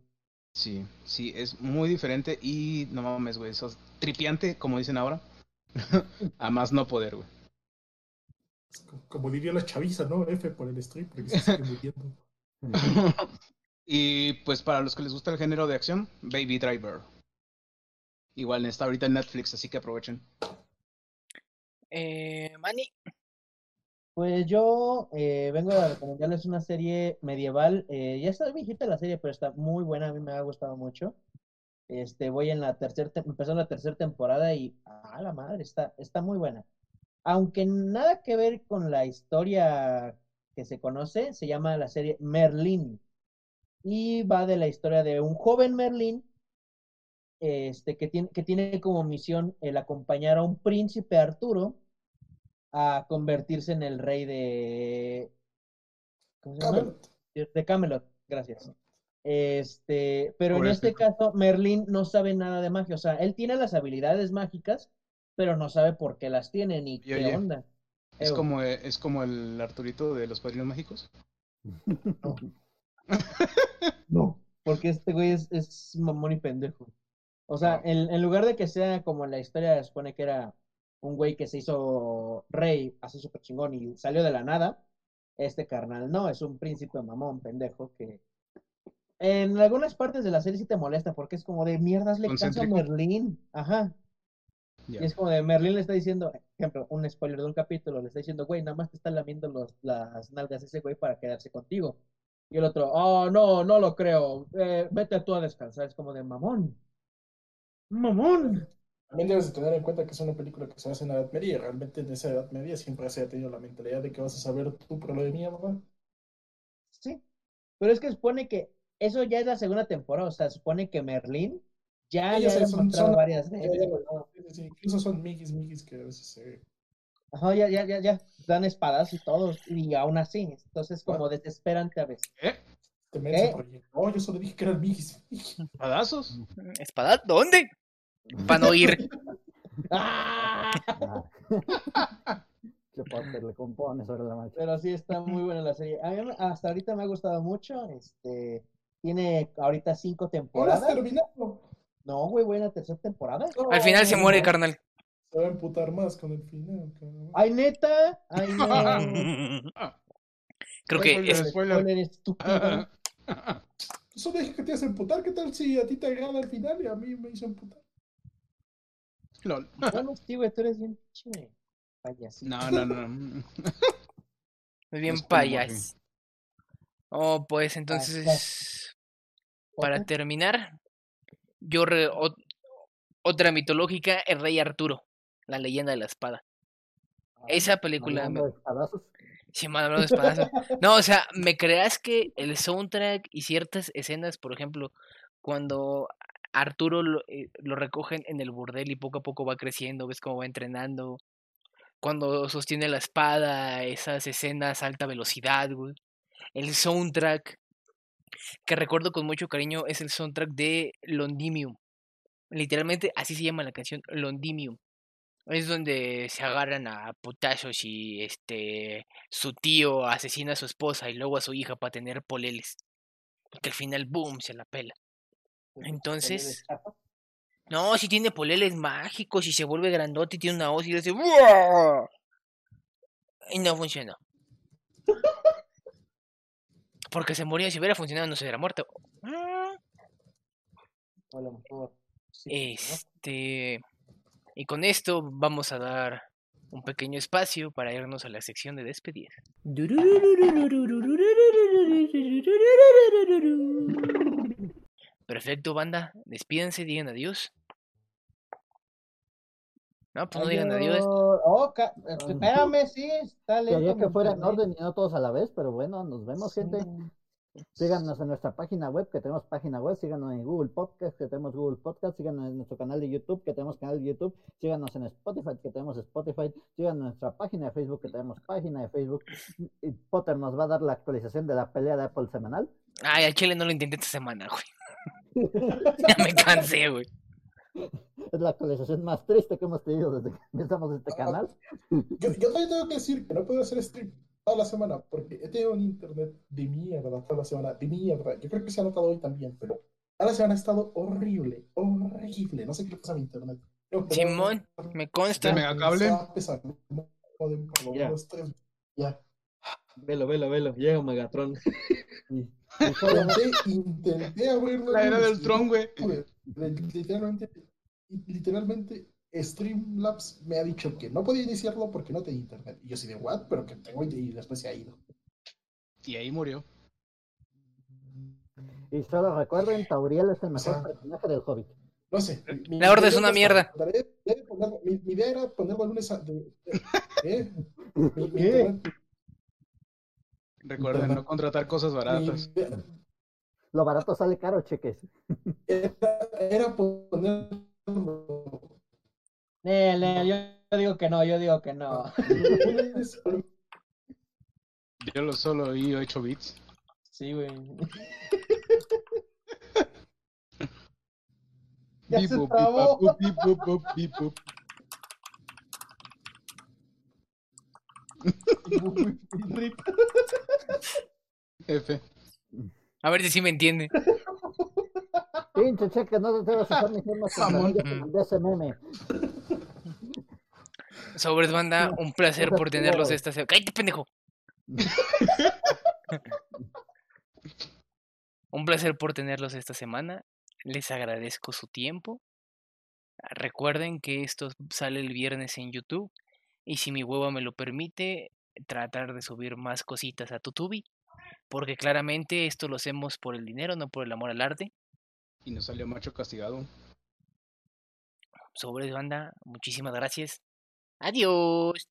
Speaker 2: Sí, sí, es muy diferente y no mames, güey, eso es tripiante, como dicen ahora. (laughs) A más no poder, güey.
Speaker 4: Como diría la chaviza, ¿no? F por el stream, porque se sigue muriendo. (laughs)
Speaker 2: y pues para los que les gusta el género de acción, Baby Driver. Igual está ahorita en Netflix, así que aprovechen.
Speaker 1: Eh, Manny.
Speaker 5: Pues yo eh, vengo a recomendarles una serie medieval. eh, ya está viejita la serie, pero está muy buena. A mí me ha gustado mucho. Este, voy en la tercera, empezó la tercera temporada y a la madre, está, está muy buena. Aunque nada que ver con la historia que se conoce, se llama la serie Merlín. Y va de la historia de un joven Merlín este, que, tiene, que tiene como misión el acompañar a un príncipe Arturo a convertirse en el rey de. ¿Cómo se llama?
Speaker 4: Camelot.
Speaker 5: De Camelot, gracias. Este, pero
Speaker 2: Por
Speaker 5: en
Speaker 2: este
Speaker 5: caso, Merlín no sabe nada de magia. O sea, él tiene las habilidades mágicas, pero no sabe por qué las tiene ni
Speaker 2: Oye,
Speaker 5: qué
Speaker 2: oye,
Speaker 5: onda.
Speaker 2: Es como, eh, es como el Arturito de los Padrinos Mágicos.
Speaker 5: No, (laughs) porque este güey es, es mamón y pendejo. O sea,
Speaker 2: No.
Speaker 5: en, en lugar de que sea como en la historia se supone que era un güey que se hizo rey, así súper chingón y salió de la nada, este carnal no, es un príncipe mamón, pendejo, que en algunas partes de la serie sí te molesta porque es como de mierdas le caso a. Merlín. Ajá. Y es como de Merlín le está diciendo, por ejemplo, un spoiler de un capítulo, le está diciendo, güey, nada más te está lamiendo los, las nalgas ese güey para quedarse contigo. Y el otro, oh, no, no lo creo, eh, vete tú a descansar. Es como de mamón. Mamón.
Speaker 4: También debes de tener en cuenta que es una película que se hace en la Edad Media. y Realmente en esa Edad Media siempre se ha tenido la mentalidad de que vas a saber tu problema de mierda.
Speaker 5: Sí. Pero es que supone que eso ya es la segunda temporada, o sea, supone que Merlín ya le
Speaker 4: ya
Speaker 5: ha
Speaker 4: son-
Speaker 5: varias
Speaker 4: lo- sí, sí, Incluso son migis, migis que a veces se...
Speaker 5: Ajá, ya, ya, ya, ya, dan espadas y todos, y aún así, entonces como desesperante a veces.
Speaker 2: ¿Eh?
Speaker 4: Te mensa
Speaker 5: ¿Qué?
Speaker 4: por ahí. No, yo solo dije que eran migis. (laughs)
Speaker 2: ¿Padazos?
Speaker 1: ¿Espada? ¿Dónde? Para no ir.
Speaker 5: ¡Ah! (laughs)
Speaker 3: Ah. ¿Qué parte le compone sobre la marcha?
Speaker 5: Pero sí está muy buena la serie. A mí hasta ahorita me ha gustado mucho. Este tiene ahorita cinco temporadas.
Speaker 4: terminado.
Speaker 5: No, güey, la tercera temporada.
Speaker 1: Al final se muere,
Speaker 4: no,
Speaker 1: carnal.
Speaker 4: Se va a emputar más con el final. cabrón.
Speaker 5: Ay, neta. Ay, no. (laughs)
Speaker 1: Creo que es,
Speaker 2: spoiler.
Speaker 5: Spoiler estúpido.
Speaker 4: Solo dije que te hace emputar. ¿Qué tal si a ti te agrada el final y a mí me hizo emputar?
Speaker 2: Lol.
Speaker 5: Bueno, sí, güey, tú eres bien pinche payasito.
Speaker 2: No, no, no.
Speaker 1: es bien payas. Oh, pues entonces, para
Speaker 5: ¿Otra?
Speaker 1: terminar, yo re- ot- otra mitológica, el rey Arturo, la leyenda de la espada. Esa película me,
Speaker 3: Hablando de espadazos.
Speaker 1: Sí. No, o sea, ¿me creas que el soundtrack y ciertas escenas, por ejemplo, cuando Arturo lo, eh, lo recogen en el burdel y poco a poco va creciendo, ves cómo va entrenando, cuando sostiene la espada, esas escenas a alta velocidad, güey. El soundtrack, que recuerdo con mucho cariño, es el soundtrack de Londimium. Literalmente así se llama la canción, Londimium. Es donde se agarran a putazos y este su tío asesina a su esposa y luego a su hija para tener poleles. Y que al final, boom, se la pela. Entonces, no, si tiene poleles mágicos y se vuelve grandote y tiene una hoz y dice "¡Buah!". Y no funcionó. Porque se moría, si hubiera funcionado no se hubiera muerto. Este. Y con esto vamos a dar un pequeño espacio para irnos a la sección de despedir. Perfecto, banda. Despídense, digan adiós. No, pues no digan adiós.
Speaker 5: Oh, ca- espérame, sí, está lento.
Speaker 3: Quería que fuera en orden y no todos a la vez, pero bueno, nos vemos, gente.
Speaker 5: Sí.
Speaker 3: Síganos en nuestra página web, que tenemos página web, síganos en Google Podcast, que tenemos Google Podcast, síganos en nuestro canal de YouTube, que tenemos canal de YouTube, síganos en Spotify, que tenemos Spotify, síganos en nuestra página de Facebook, que tenemos página de Facebook. Y Potter nos va a dar la actualización de la pelea de Apple semanal.
Speaker 1: Ay, al chile no lo intenté esta semana, güey. (laughs) Ya me cansé, güey.
Speaker 3: Es la actualización más triste que hemos tenido desde que empezamos este canal.
Speaker 4: Yo, yo también tengo que decir que no puedo hacer stream toda la semana porque he tenido un internet de mierda toda la semana, de mierda. Yo creo que se ha notado hoy también, pero toda la semana ha estado horrible, horrible. No sé qué le pasa a mi internet. No, pero-
Speaker 1: Simón, me consta.
Speaker 2: ¿Este megacable?
Speaker 5: Ya. Velo, velo, velo. Llega Megatron.
Speaker 4: Intenté, abrirlo.
Speaker 2: La era del Tron, güey.
Speaker 4: Literalmente, literalmente, Streamlabs me ha dicho que no podía iniciarlo porque no tenía internet. Y yo sí de what, pero que tengo y después se ha ido.
Speaker 2: Y ahí murió.
Speaker 3: y solo recuerden, Tauriel es el mejor
Speaker 4: sea-
Speaker 3: personaje del Hobbit.
Speaker 4: No sé. mi-
Speaker 1: La horda
Speaker 4: mi
Speaker 1: es una mierda.
Speaker 4: mi, mi idea era ponerlo lunes a. de- de- ¿eh? (laughs)
Speaker 5: ¿Qué?
Speaker 2: Recuerden no contratar cosas baratas.
Speaker 3: Lo barato sale caro, cheques.
Speaker 4: Era, (laughs) era ponerlo.
Speaker 5: Nel, Nel, yo digo que no, yo digo que no.
Speaker 4: a lunes. (laughs)
Speaker 2: Yo lo solo oí 8 bits.
Speaker 5: Sí, güey. (laughs) Ya
Speaker 2: Bip,
Speaker 5: se trabó.
Speaker 2: F.
Speaker 1: A ver si sí me entiende. (laughs)
Speaker 3: Pinche cheque, no te estar diciendo que
Speaker 2: Mamón.
Speaker 3: te mandé ese meme.
Speaker 1: Sobres, banda, un placer por tenerlos esta semana. ¡Cállate, pendejo! un placer por tenerlos esta semana. Les agradezco su tiempo. Recuerden que esto sale el viernes en YouTube. Y si mi hueva me lo permite, tratar de subir más cositas a Tutubi. Porque claramente esto lo hacemos por el dinero, no por el amor al arte.
Speaker 2: Y nos salió macho castigado.
Speaker 1: Sobres, banda, muchísimas gracias. Adiós.